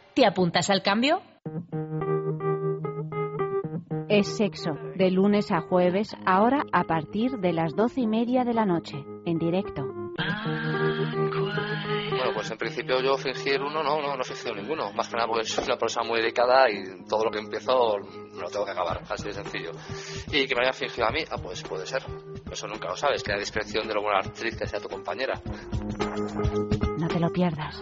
¿Te apuntas al cambio? Es sexo, de lunes a jueves, ahora a partir de las doce y media de la noche, en directo. Bueno, pues en principio yo fingir uno, no, no, no he fingido ninguno. Más que nada porque soy una persona muy dedicada y todo lo que empiezo me lo tengo que acabar, así de sencillo. Y que me haya fingido a mí, ah, pues puede ser. Eso nunca lo sabes, que la discreción de lo buena actriz que sea tu compañera. No te lo pierdas.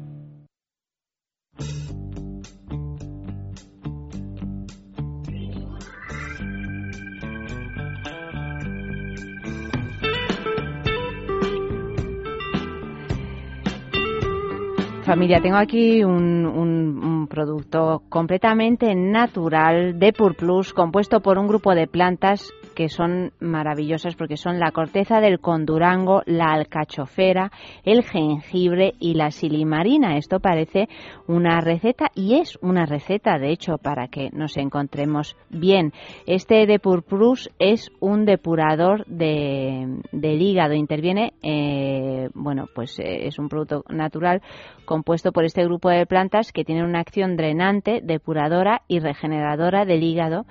Familia, tengo aquí un, un- un producto completamente natural de Purplus, compuesto por un grupo de plantas que son maravillosas porque son la corteza del condurango, la alcachofera, el jengibre y la silimarina. Esto parece una receta y es una receta, de hecho, para que nos encontremos bien. Este de Purplus es un depurador de, del hígado. Interviene, eh, bueno, pues eh, es un producto natural compuesto por este grupo de plantas que tienen una acción drenante, depuradora y regeneradora del hígado.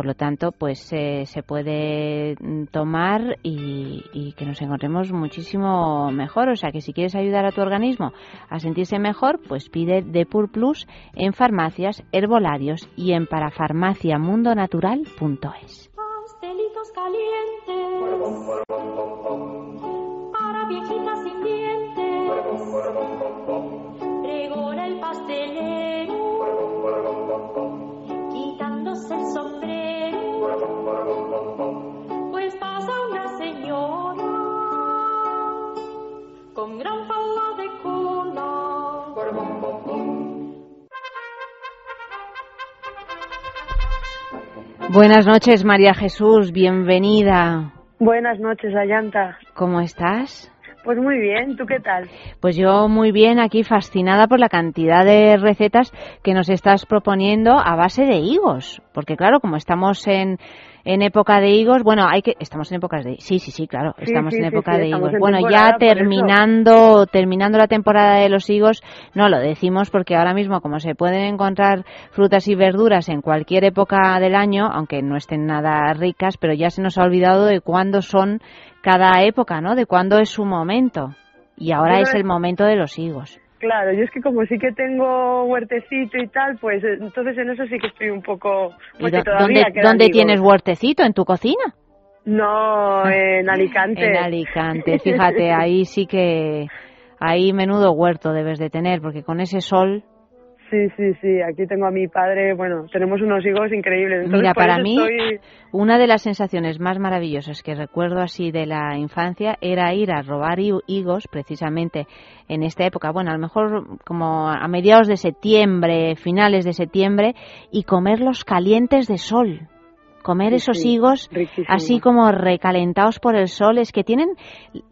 Por lo tanto, pues eh, se puede mm, tomar y, y que nos encontremos muchísimo mejor. O sea que si quieres ayudar a tu organismo a sentirse mejor, pues pide Depur Plus en farmacias, herbolarios y en parafarmaciamundonatural.es. Pastelitos calientes para viejitas sin dientes. Pregona el pastelero quitándose el sombrero. Pues pasa una señora con gran falda de cola. Buenas noches, María Jesús, bienvenida. Buenas noches, Ayanta. ¿Cómo estás? Pues muy bien, ¿tú qué tal? Pues yo muy bien, aquí fascinada por la cantidad de recetas que nos estás proponiendo a base de higos. Porque claro, como estamos en, en época de higos, bueno, hay que estamos en épocas de sí, sí, sí, claro, Sí, estamos sí, en época sí, de higos. en Bueno, ya terminando terminando la temporada de los higos, no lo decimos porque ahora mismo como se pueden encontrar frutas y verduras en cualquier época del año, aunque no estén nada ricas, pero ya se nos ha olvidado de cuándo son cada época, ¿no? De cuándo es su momento. Y ahora Bueno, es el momento de los higos. Claro, yo es que como sí que tengo huertecito y tal, pues eh, entonces en eso sí que estoy un poco... ¿Y Porque dó- todavía ¿Dónde, dónde tienes huertecito? ¿En tu cocina? No, en Alicante. En Alicante, fíjate, ahí sí que... Ahí menudo huerto debes de tener, porque con ese sol... Sí, sí, sí, aquí tengo a mi padre, bueno, tenemos unos higos increíbles. Entonces, Mira, para mí, estoy- una de las sensaciones más maravillosas que recuerdo así de la infancia era ir a robar hi- higos, precisamente en esta época, bueno, a lo mejor como a mediados de septiembre, finales de septiembre, y comerlos calientes de sol. Comer Sí, esos higos riquísimo. así como recalentados por el sol, es que tienen,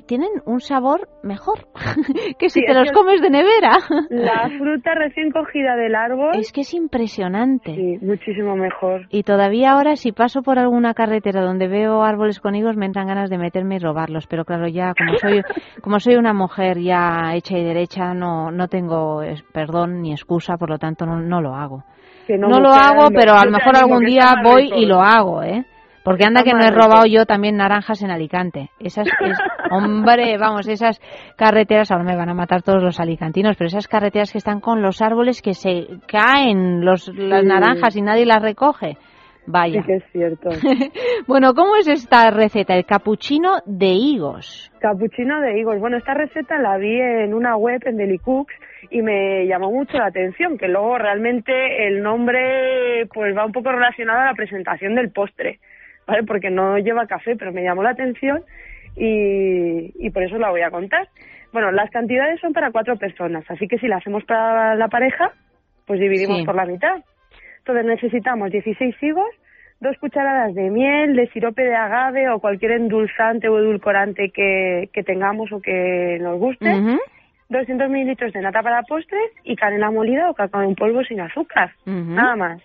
tienen un sabor mejor que si Sí, te los comes de nevera. La fruta recién cogida del árbol... Es que es impresionante. Sí, muchísimo mejor. Y todavía ahora si paso por alguna carretera donde veo árboles con higos me entran ganas de meterme y robarlos, pero claro, ya como soy como soy una mujer ya hecha y derecha, no no tengo perdón ni excusa, por lo tanto no, no lo hago. Que No, no, lo hago, pero a lo mejor algún día voy y lo hago, ¿eh? Porque anda que no he robado yo también naranjas en Alicante. Esas, es- hombre, vamos, esas carreteras, ahora me van a matar todos los alicantinos, pero esas carreteras que están con los árboles que se caen los, las Sí. naranjas y nadie las recoge. Vaya. Sí que es cierto. Bueno, ¿cómo es esta receta? El capuchino de higos. Capuchino de higos. Bueno, esta receta la vi en una web en Delicooks y me llamó mucho la atención, que luego realmente el nombre pues va un poco relacionado a la presentación del postre, ¿vale? Porque no lleva café, pero me llamó la atención y, y por eso la voy a contar. Bueno, las cantidades son para cuatro personas, así que si la hacemos para la pareja, pues dividimos Sí. por la mitad. Entonces necesitamos 16 higos, dos cucharadas de miel, de sirope de agave o cualquier endulzante o edulcorante que, que tengamos o que nos guste, 200 mililitros de nata para postres y canela molida o cacao en polvo sin azúcar, nada más.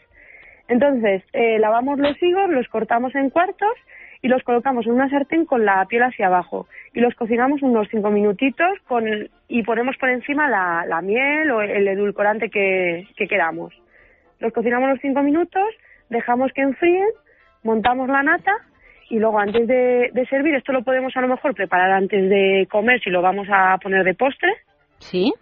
Entonces, eh, lavamos los higos, los cortamos en cuartos y los colocamos en una sartén con la piel hacia abajo y los cocinamos unos 5 minutitos con y ponemos por encima la, la miel o el edulcorante que, que queramos. Los cocinamos unos 5 minutos, dejamos que enfríen, montamos la nata y luego antes de, de servir, esto lo podemos a lo mejor preparar antes de comer si lo vamos a poner de postre Sí.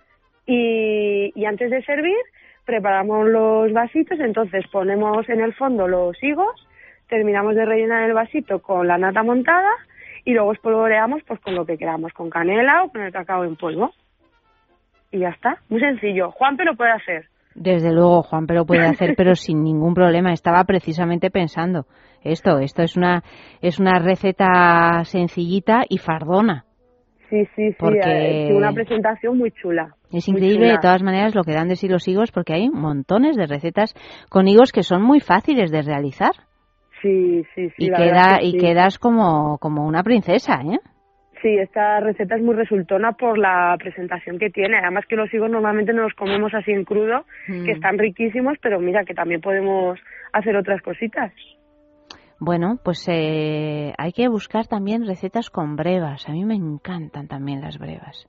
y, y antes de servir preparamos los vasitos, entonces ponemos en el fondo los higos, terminamos de rellenar el vasito con la nata montada y luego espolvoreamos pues con lo que queramos, con canela o con el cacao en polvo. Y ya está, muy sencillo. Juanpe lo puede hacer. Desde luego, Juan, pero puede hacer, pero sin ningún problema. Estaba precisamente pensando esto. Esto es una es una receta sencillita y fardona. Sí, sí, sí, Porque- eh, sí, una presentación muy chula. Es increíble de todas maneras lo que dan de sí los higos, porque hay montones de recetas con higos que son muy fáciles de realizar Sí, sí, sí. y la queda que y quedas como como una princesa, ¿eh? Sí, esta receta es muy resultona por la presentación que tiene. Además que los higos normalmente no los comemos así en crudo, Mm. que están riquísimos, pero mira que también podemos hacer otras cositas. Bueno, pues eh, hay que buscar también recetas con brevas. A mí me encantan también las brevas.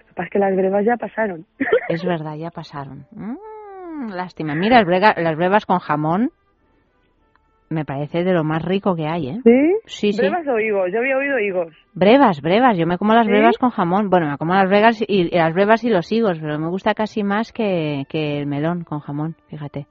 Lo que pasa es que las brevas ya pasaron. Es verdad, ya pasaron. Mm, lástima. Mira, las, brega- las brevas con jamón me parece de lo más rico que hay, ¿eh? ¿Sí? Sí, sí. ¿Brevas o higos? Yo había oído higos. Brevas, brevas. Yo me como las ¿Sí? brevas con jamón. Bueno, me como las brevas y, y las brevas y los higos, pero me gusta casi más que, que el melón con jamón, fíjate.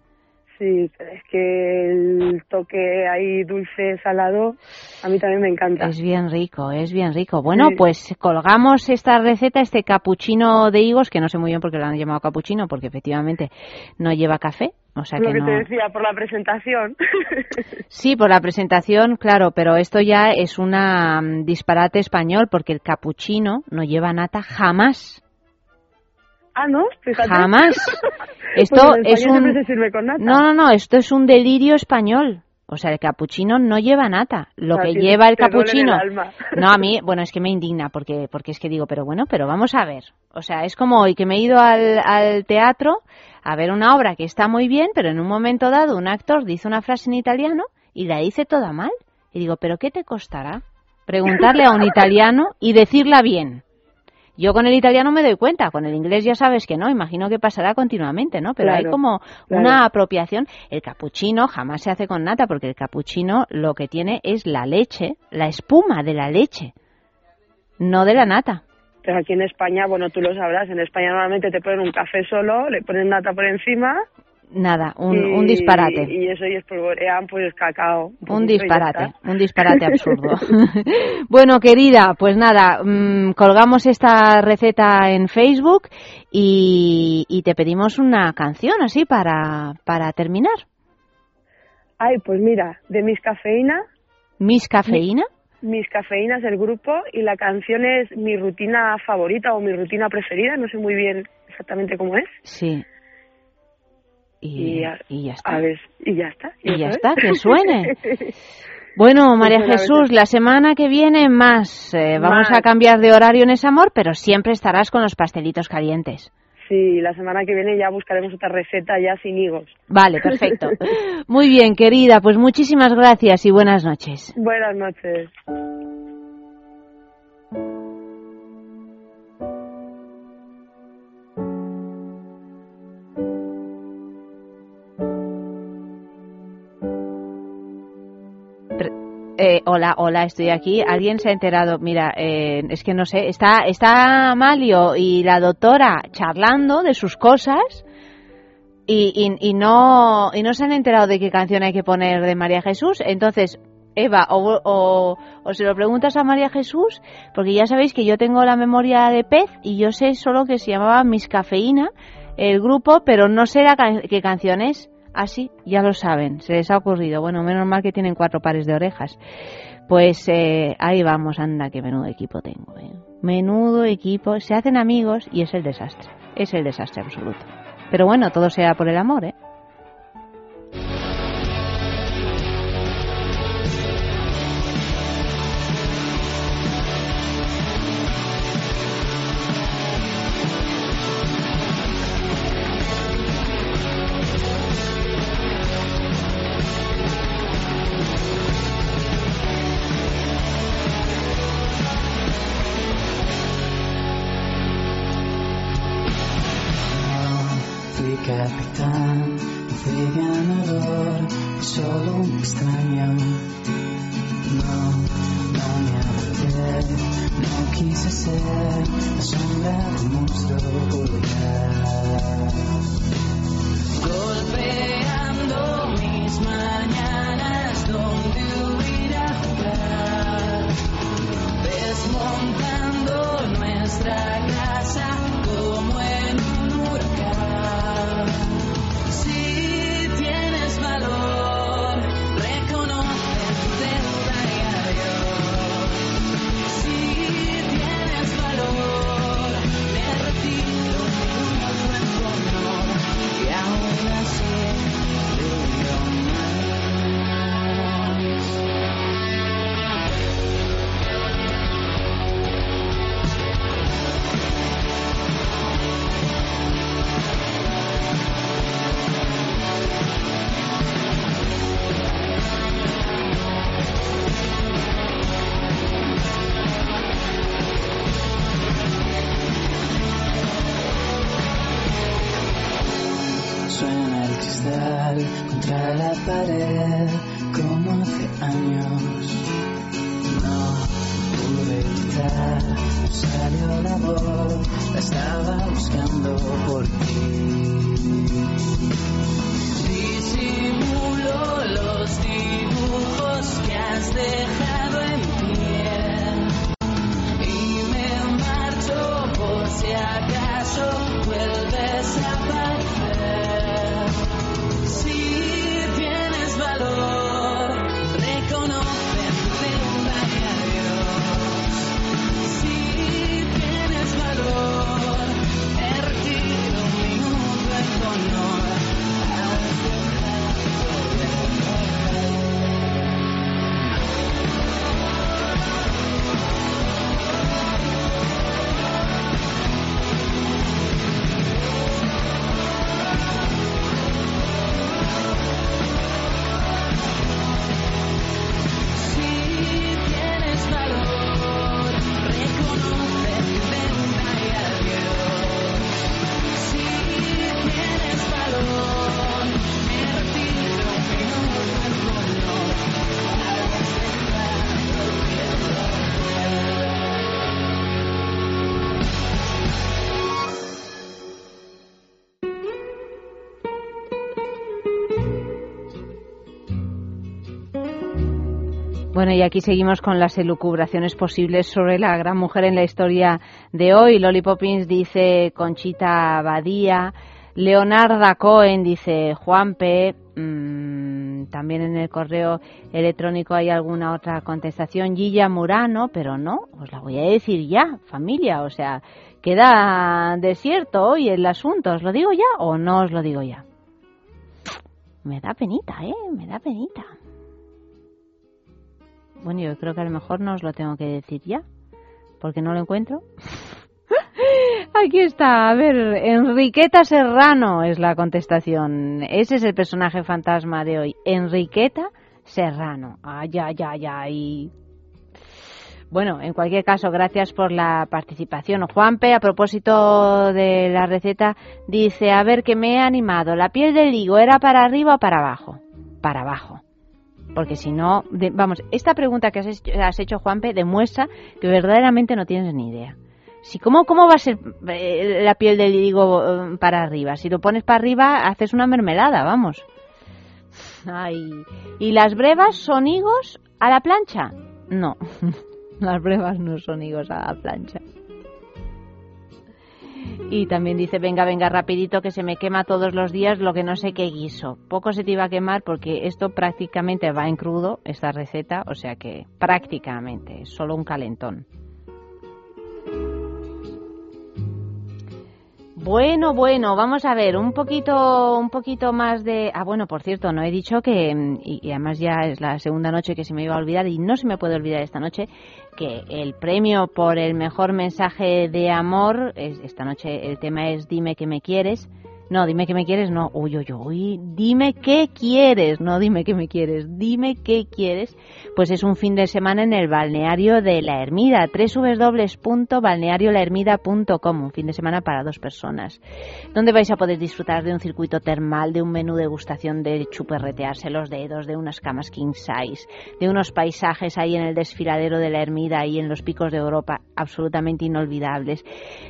Sí, pero es que el toque ahí dulce, salado, a mí también me encanta. Es bien rico, es bien rico. Bueno, Sí. pues colgamos esta receta, este capuchino de higos, que no sé muy bien por qué lo han llamado capuchino, porque efectivamente no lleva café. O sea lo que que no. te decía, por la presentación. Sí, por la presentación, claro, pero esto ya es un disparate español, porque el capuchino no lleva nata jamás. ah, ¿no? Fíjate. Jamás. Pues Esto es un. se sirve con nata. No, no, no, esto es un delirio español. O sea, el capuchino no lleva nata. Lo que lleva el capuchino. No, a mí, bueno, es que me indigna porque, porque es que digo, pero bueno, pero vamos a ver. O sea, es como hoy que me he ido al, al teatro a ver una obra que está muy bien, pero en un momento dado un actor dice una frase en italiano y la dice toda mal. Y digo, ¿pero qué te costará? Preguntarle a un italiano y decirla bien. Yo con el italiano me doy cuenta, con el inglés ya sabes que no, imagino que pasará continuamente, ¿no? Pero hay como claro. una apropiación. El capuchino jamás se hace con nata porque el capuchino lo que tiene es la leche, la espuma de la leche, no de la nata. Pero aquí en España, bueno, tú lo sabrás, en España normalmente te ponen un café solo, le ponen nata por encima. Nada, un, y, un disparate. Y eso y espolvorean pues cacao. Un y disparate, un disparate absurdo. bueno, querida, pues nada, mm, colgamos esta receta en Facebook y, y te pedimos una canción así para, para terminar. Ay, pues mira, de Mis Cafeína, Miss Cafeína. Mis Cafeína es el grupo y la canción es mi rutina favorita o mi rutina preferida, no sé muy bien exactamente cómo es. Sí. Y, Y a- y ya está. A ver, y ya está. Y ya está, es. que suene. Bueno, María suena a veces. Jesús, la semana que viene más. Eh, vamos Más. a cambiar de horario en ese amor, pero siempre estarás con los pastelitos calientes. Sí, la semana que viene ya buscaremos otra receta ya sin higos. Vale, perfecto. Muy bien, querida, pues muchísimas gracias y buenas noches. Buenas noches. Eh, hola, hola, estoy aquí. ¿Alguien se ha enterado? Mira, eh, es que no sé, está, está Malio y la doctora charlando de sus cosas y, y, no, y no se han enterado de qué canción hay que poner de María Jesús. Entonces, Eva, o, o, o se lo preguntas a María Jesús, porque ya sabéis que yo tengo la memoria de pez y yo sé solo que se llamaba Miss Cafeína, el grupo, pero no sé la qué canción es. Así, ya lo saben, se les ha ocurrido. Bueno, menos mal que tienen cuatro pares de orejas. Pues eh, ahí vamos, anda, que menudo equipo tengo. ¿eh? Menudo equipo. Se hacen amigos y es el desastre. Es el desastre absoluto. Pero bueno, todo sea por el amor, ¿eh? Bueno, y aquí seguimos con las elucubraciones posibles sobre la gran mujer en la historia de hoy. Lolly Poppins dice Conchita Badía, Leonarda Cohen dice Juanpe, mm, también en el correo electrónico hay alguna otra contestación, Gilla Murano, pero no, os la voy a decir ya, familia, o sea, queda desierto hoy el asunto, ¿os lo digo ya o no os lo digo ya? Me da penita, ¿eh? Me da penita. Bueno, yo creo que a lo mejor no os lo tengo que decir ya, porque no lo encuentro. Aquí está, a ver, Enriqueta Serrano es la contestación. Ese es el personaje fantasma de hoy, Enriqueta Serrano. Ay, ay, ay, ay. Bueno, en cualquier caso, gracias por la participación. Juanpe, a propósito de la receta, dice, a ver, que me he animado. ¿La piel del higo era para arriba o para abajo? Para abajo. Porque si no, de- vamos, esta pregunta que has hecho, has hecho, Juanpe, demuestra que verdaderamente no tienes ni idea. Si, ¿cómo, ¿Cómo va a ser eh, la piel del irigo eh, para arriba? Si lo pones para arriba, haces una mermelada, vamos. Ay. ¿Y las brevas son higos a la plancha? No, las brevas no son higos a la plancha. Y también dice, venga, venga, rapidito, que se me quema todos los días lo que no sé qué guiso. Poco se te iba a quemar porque esto prácticamente va en crudo, esta receta, o sea que prácticamente, solo un calentón. Bueno, bueno, vamos a ver un poquito, un poquito más de. Ah, bueno, por cierto, no he dicho que mm, y, y además ya es la segunda noche que se me iba a olvidar y no se me puede olvidar esta noche que el premio por el mejor mensaje de amor es, esta noche el tema es dime que me quieres. No, dime que me quieres, no. Uy, uy, uy. Dime qué quieres, no dime que me quieres. Dime qué quieres. Pues es un fin de semana en el balneario de La Ermida, www.balneariolahermida.com, un fin de semana para dos personas, donde vais a poder disfrutar de un circuito termal, de un menú degustación de chuperretearse los dedos, de unas camas king size, de unos paisajes ahí en el desfiladero de La Ermida y en los picos de Europa absolutamente inolvidables,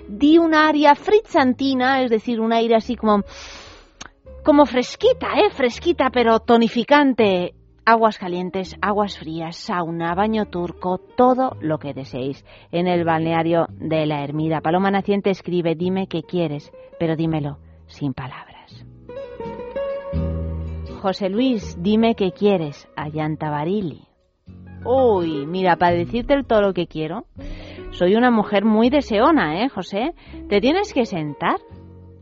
de un área fritzantina, es decir, un aire así como como fresquita, ¿eh? Fresquita, pero tonificante. Aguas calientes, aguas frías, sauna, baño turco, todo lo que deseéis en el balneario de la Ermida. Paloma Naciente escribe, dime qué quieres, pero dímelo sin palabras. José Luis, dime qué quieres, Ayanta Barili. Uy, mira, para decirte el todo lo que quiero, soy una mujer muy deseona, ¿eh, José? Te tienes que sentar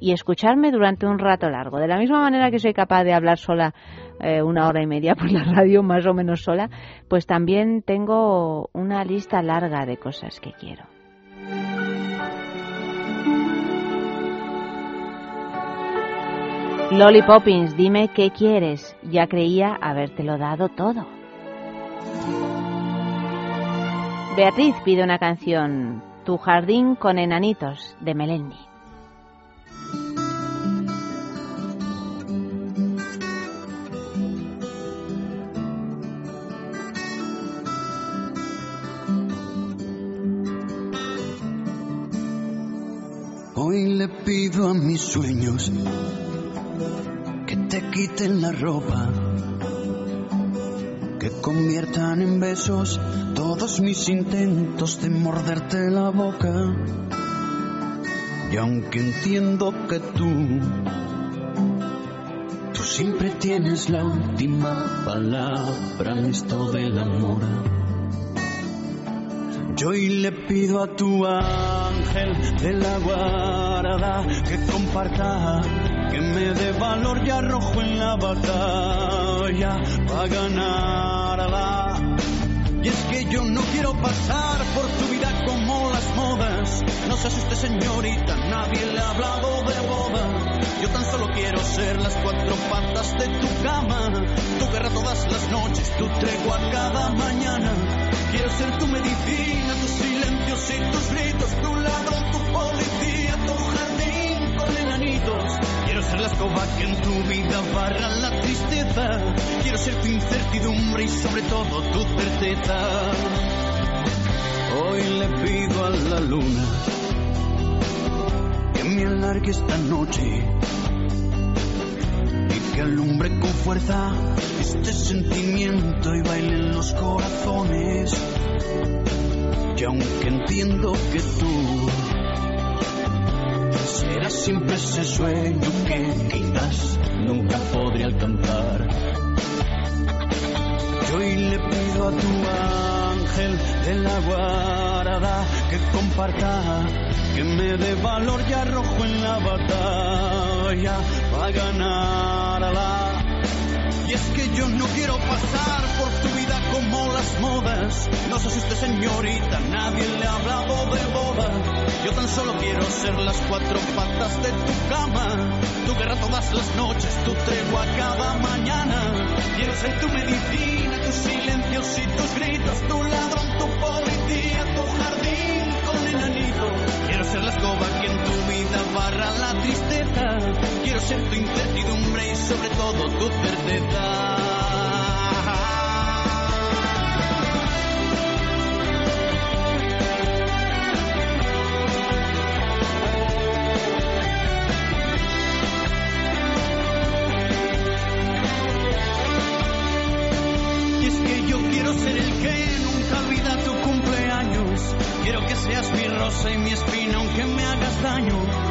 y escucharme durante un rato largo. De la misma manera que soy capaz de hablar sola eh, una hora y media por la radio, más o menos sola, pues también tengo una lista larga de cosas que quiero. Lolly Poppins, dime qué quieres. Ya creía habértelo dado todo. Beatriz pide una canción, Tu jardín con enanitos, de Melendi. Hoy le pido a mis sueños que te quiten la ropa, que conviertan en besos todos mis intentos de morderte la boca. Y aunque entiendo que tú, tú siempre tienes la última palabra en esto del amor. Yo hoy le pido a tu ángel de la guarda que comparta, que me dé valor y arrojo en la batalla para ganarla. Y es que yo no quiero pasar por tu vida como las modas. No se asuste señorita, nadie le ha hablado de boda. Yo tan solo quiero ser las cuatro patas de tu cama. Tu guerra todas las noches, tu tregua cada mañana. Quiero ser tu medicina, tus silencios y tus gritos, tu ladrón, tu policía, tu jardín con enanitos. Quiero ser la escoba que en tu vida barra la tristeza. Quiero ser tu incertidumbre y sobre todo tu certeza. Hoy le pido a la luna que me alargue esta noche y que alumbre con fuerza este sentimiento y baile en los corazones. Y aunque entiendo que tú siempre ese sueño que quizás nunca podré alcanzar. Yo hoy le pido a tu ángel de la guarda que comparta, que me dé valor y arrojo en la batalla para ganarla. Y es que yo no quiero pasar por tu vida como las modas. No se asuste señorita, nadie le ha hablado de boda. Yo tan solo quiero ser las cuatro patas de tu cama. Tu guerra todas las noches, tu tregua cada mañana. Quiero ser tu medicina, tus silencios y tus gritos, tu ladrón, tu policía, tu jardín con enanitos. Quiero ser la escoba que en tu vida barra la tristeza. Quiero ser tu incertidumbre y sobre todo tu certeza. ser el que nunca olvida tu cumpleaños. Quiero que seas mi rosa y mi espina, aunque me hagas daño.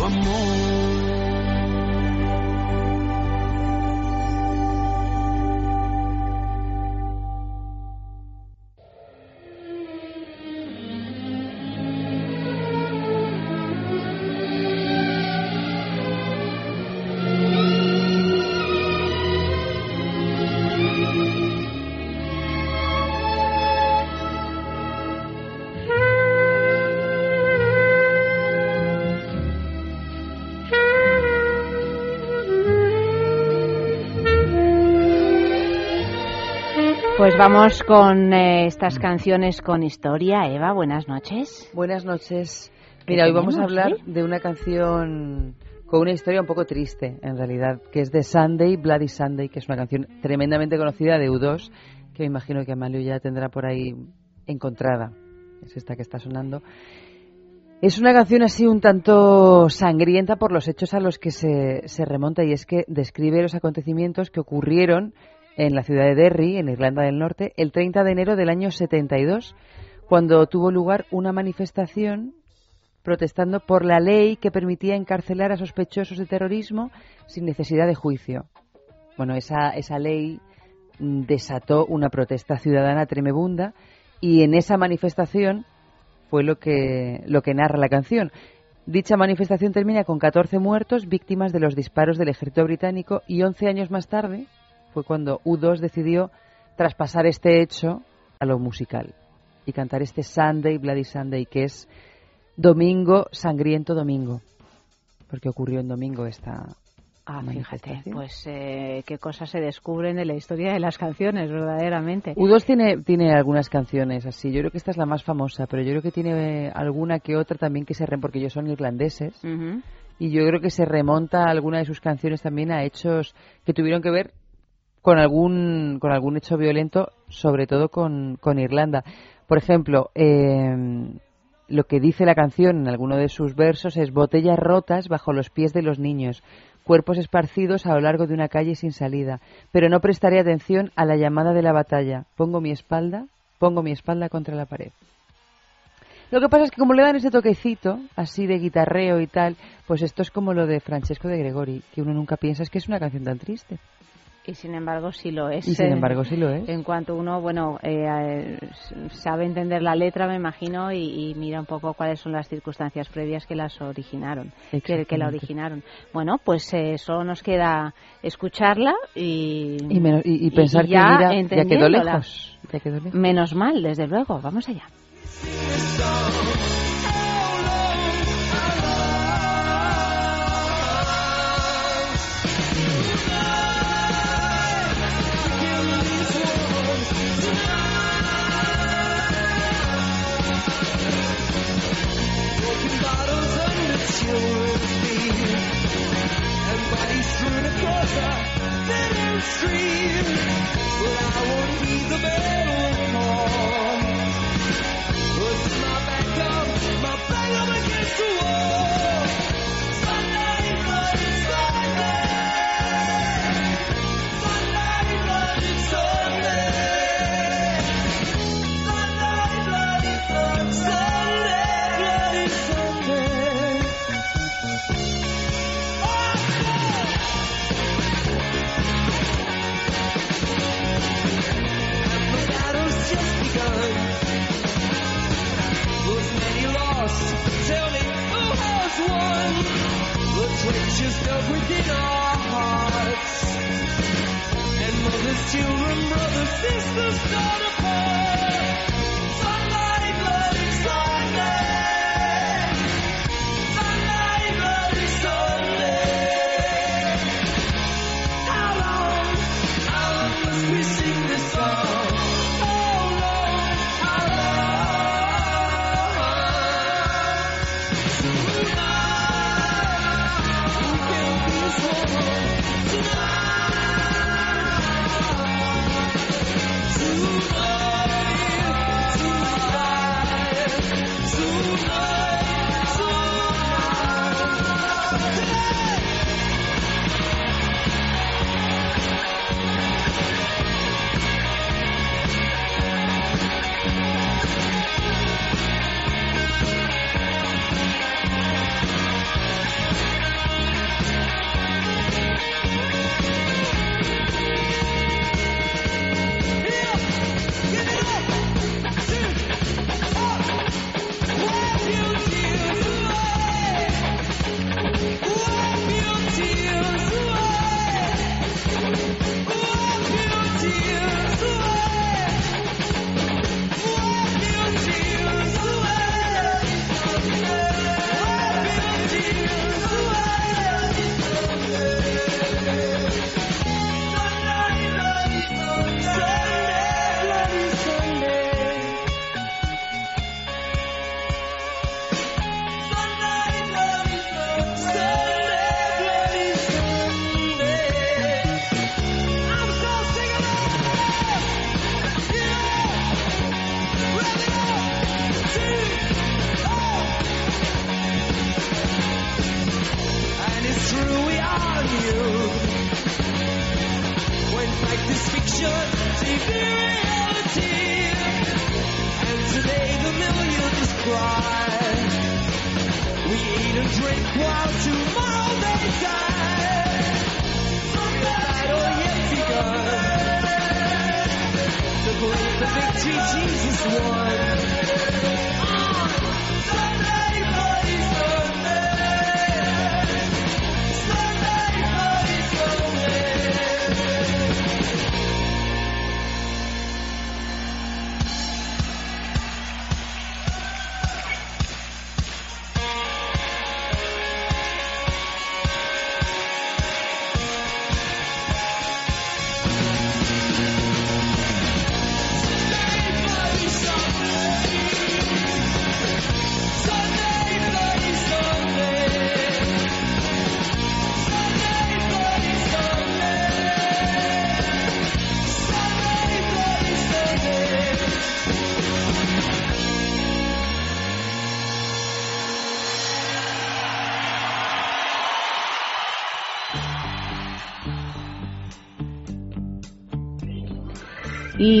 Tu amor. Vamos con eh, estas canciones con historia. Eva, buenas noches. Buenas noches. ¿Qué Mira, hoy vamos a hablar de una canción con una historia un poco triste, en realidad, que es de Sunday, Bloody Sunday, que es una canción tremendamente conocida de U2, que me imagino que Amalio ya tendrá por ahí encontrada. Es esta que está sonando. Es una canción así un tanto sangrienta por los hechos a los que se, se remonta y es que describe los acontecimientos que ocurrieron en la ciudad de Derry, en Irlanda del Norte, el 30 de enero del año 72, cuando tuvo lugar una manifestación protestando por la ley que permitía encarcelar a sospechosos de terrorismo sin necesidad de juicio. Bueno, esa, esa ley mm, desató una protesta ciudadana tremebunda y en esa manifestación fue lo que, lo que narra la canción. Dicha manifestación termina con 14 muertos, víctimas de los disparos del ejército británico, y 11 años más tarde fue cuando U2 decidió traspasar este hecho a lo musical y cantar este Sunday, Bloody Sunday, que es Domingo, Sangriento Domingo, porque ocurrió en domingo esta Ah, fíjate, pues eh, qué cosas se descubren en la historia de las canciones, verdaderamente. U2 tiene, tiene algunas canciones así. Yo creo que esta es la más famosa, pero yo creo que tiene alguna que otra también que se remonta, porque ellos son irlandeses. Y yo creo que se remonta alguna de sus canciones también a hechos que tuvieron que ver con algún, con algún hecho violento, sobre todo con, con Irlanda. Por ejemplo, eh, lo que dice la canción en alguno de sus versos es botellas rotas bajo los pies de los niños, cuerpos esparcidos a lo largo de una calle sin salida, pero no prestaré atención a la llamada de la batalla. Pongo mi espalda, pongo mi espalda contra la pared. Lo que pasa es que como le dan ese toquecito, así de guitarreo y tal, pues esto es como lo de Francesco de Gregori, que uno nunca piensa es que es una canción tan triste. Y sin embargo sí lo es. Y sin eh, embargo sí lo es. En cuanto uno, bueno, eh, sabe entender la letra, me imagino, y, y mira un poco cuáles son las circunstancias previas que las originaron, que, que la originaron. Bueno, pues eh, solo nos queda escucharla y, Y, menos- y- y pensar que ya mira, ya quedó entendiéndola. lejos. Ya quedó lejos. Menos mal, desde luego. Vamos allá. And bodies strewn across a stream. Well, I would be the man with more. My back up, my back up against the wall.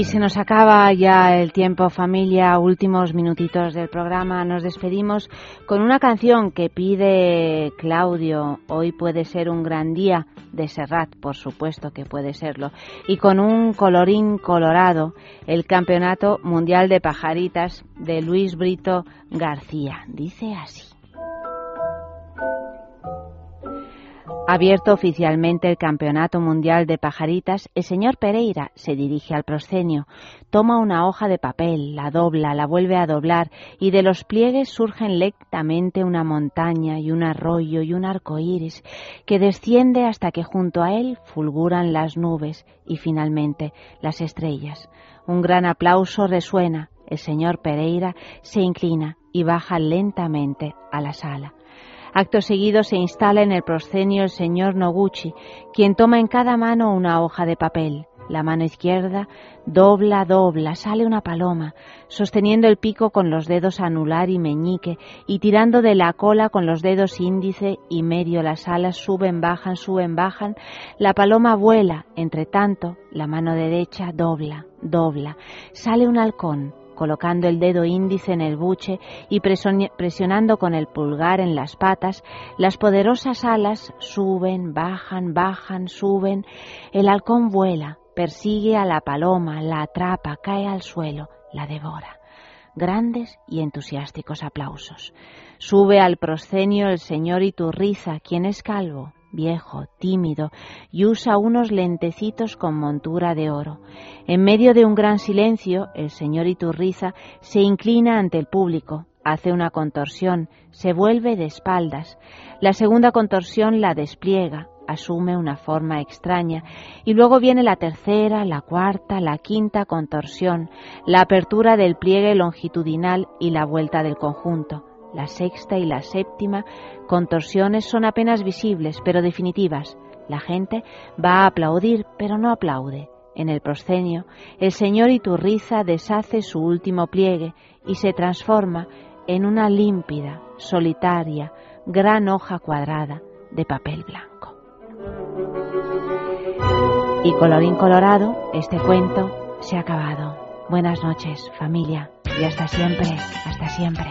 Se nos acaba ya el tiempo, familia, últimos minutitos del programa. Nos despedimos con una canción que pide Claudio. Hoy puede ser un gran día de Serrat, por supuesto que puede serlo. Y con un colorín colorado, el Campeonato Mundial de Pajaritas de Luis Brito García. Dice así. Abierto oficialmente el Campeonato Mundial de Pajaritas, el señor Pereira se dirige al proscenio, toma una hoja de papel, la dobla, la vuelve a doblar y de los pliegues surgen lentamente una montaña y un arroyo y un arco iris que desciende hasta que junto a él fulguran las nubes y finalmente las estrellas. Un gran aplauso resuena, el señor Pereira se inclina y baja lentamente a la sala. Acto seguido se instala en el proscenio el señor Noguchi, quien toma en cada mano una hoja de papel. La mano izquierda dobla, dobla, sale una paloma, sosteniendo el pico con los dedos anular y meñique y tirando de la cola con los dedos índice y medio. Las alas suben, bajan, suben, bajan. La paloma vuela. Entre tanto, la mano derecha dobla, dobla. Sale un halcón, colocando el dedo índice en el buche y presionando con el pulgar en las patas, las poderosas alas suben, bajan, bajan, suben. El halcón vuela, persigue a la paloma, la atrapa, cae al suelo, la devora. Grandes y entusiásticos aplausos. Sube al proscenio el señor Iturriza, quien es calvo, viejo, tímido, y usa unos lentecitos con montura de oro. En medio de un gran silencio, el señor Iturriza se inclina ante el público, hace una contorsión, se vuelve de espaldas. La segunda contorsión la despliega, asume una forma extraña, y luego viene la tercera, la cuarta, la quinta contorsión, la apertura del pliegue longitudinal y la vuelta del conjunto. La sexta y la séptima contorsiones son apenas visibles, pero definitivas. La gente va a aplaudir, pero no aplaude. En el proscenio, el señor Iturriza deshace su último pliegue y se transforma en una límpida, solitaria, gran hoja cuadrada de papel blanco. Y colorín colorado, este cuento se ha acabado. Buenas noches, familia, y hasta siempre, hasta siempre.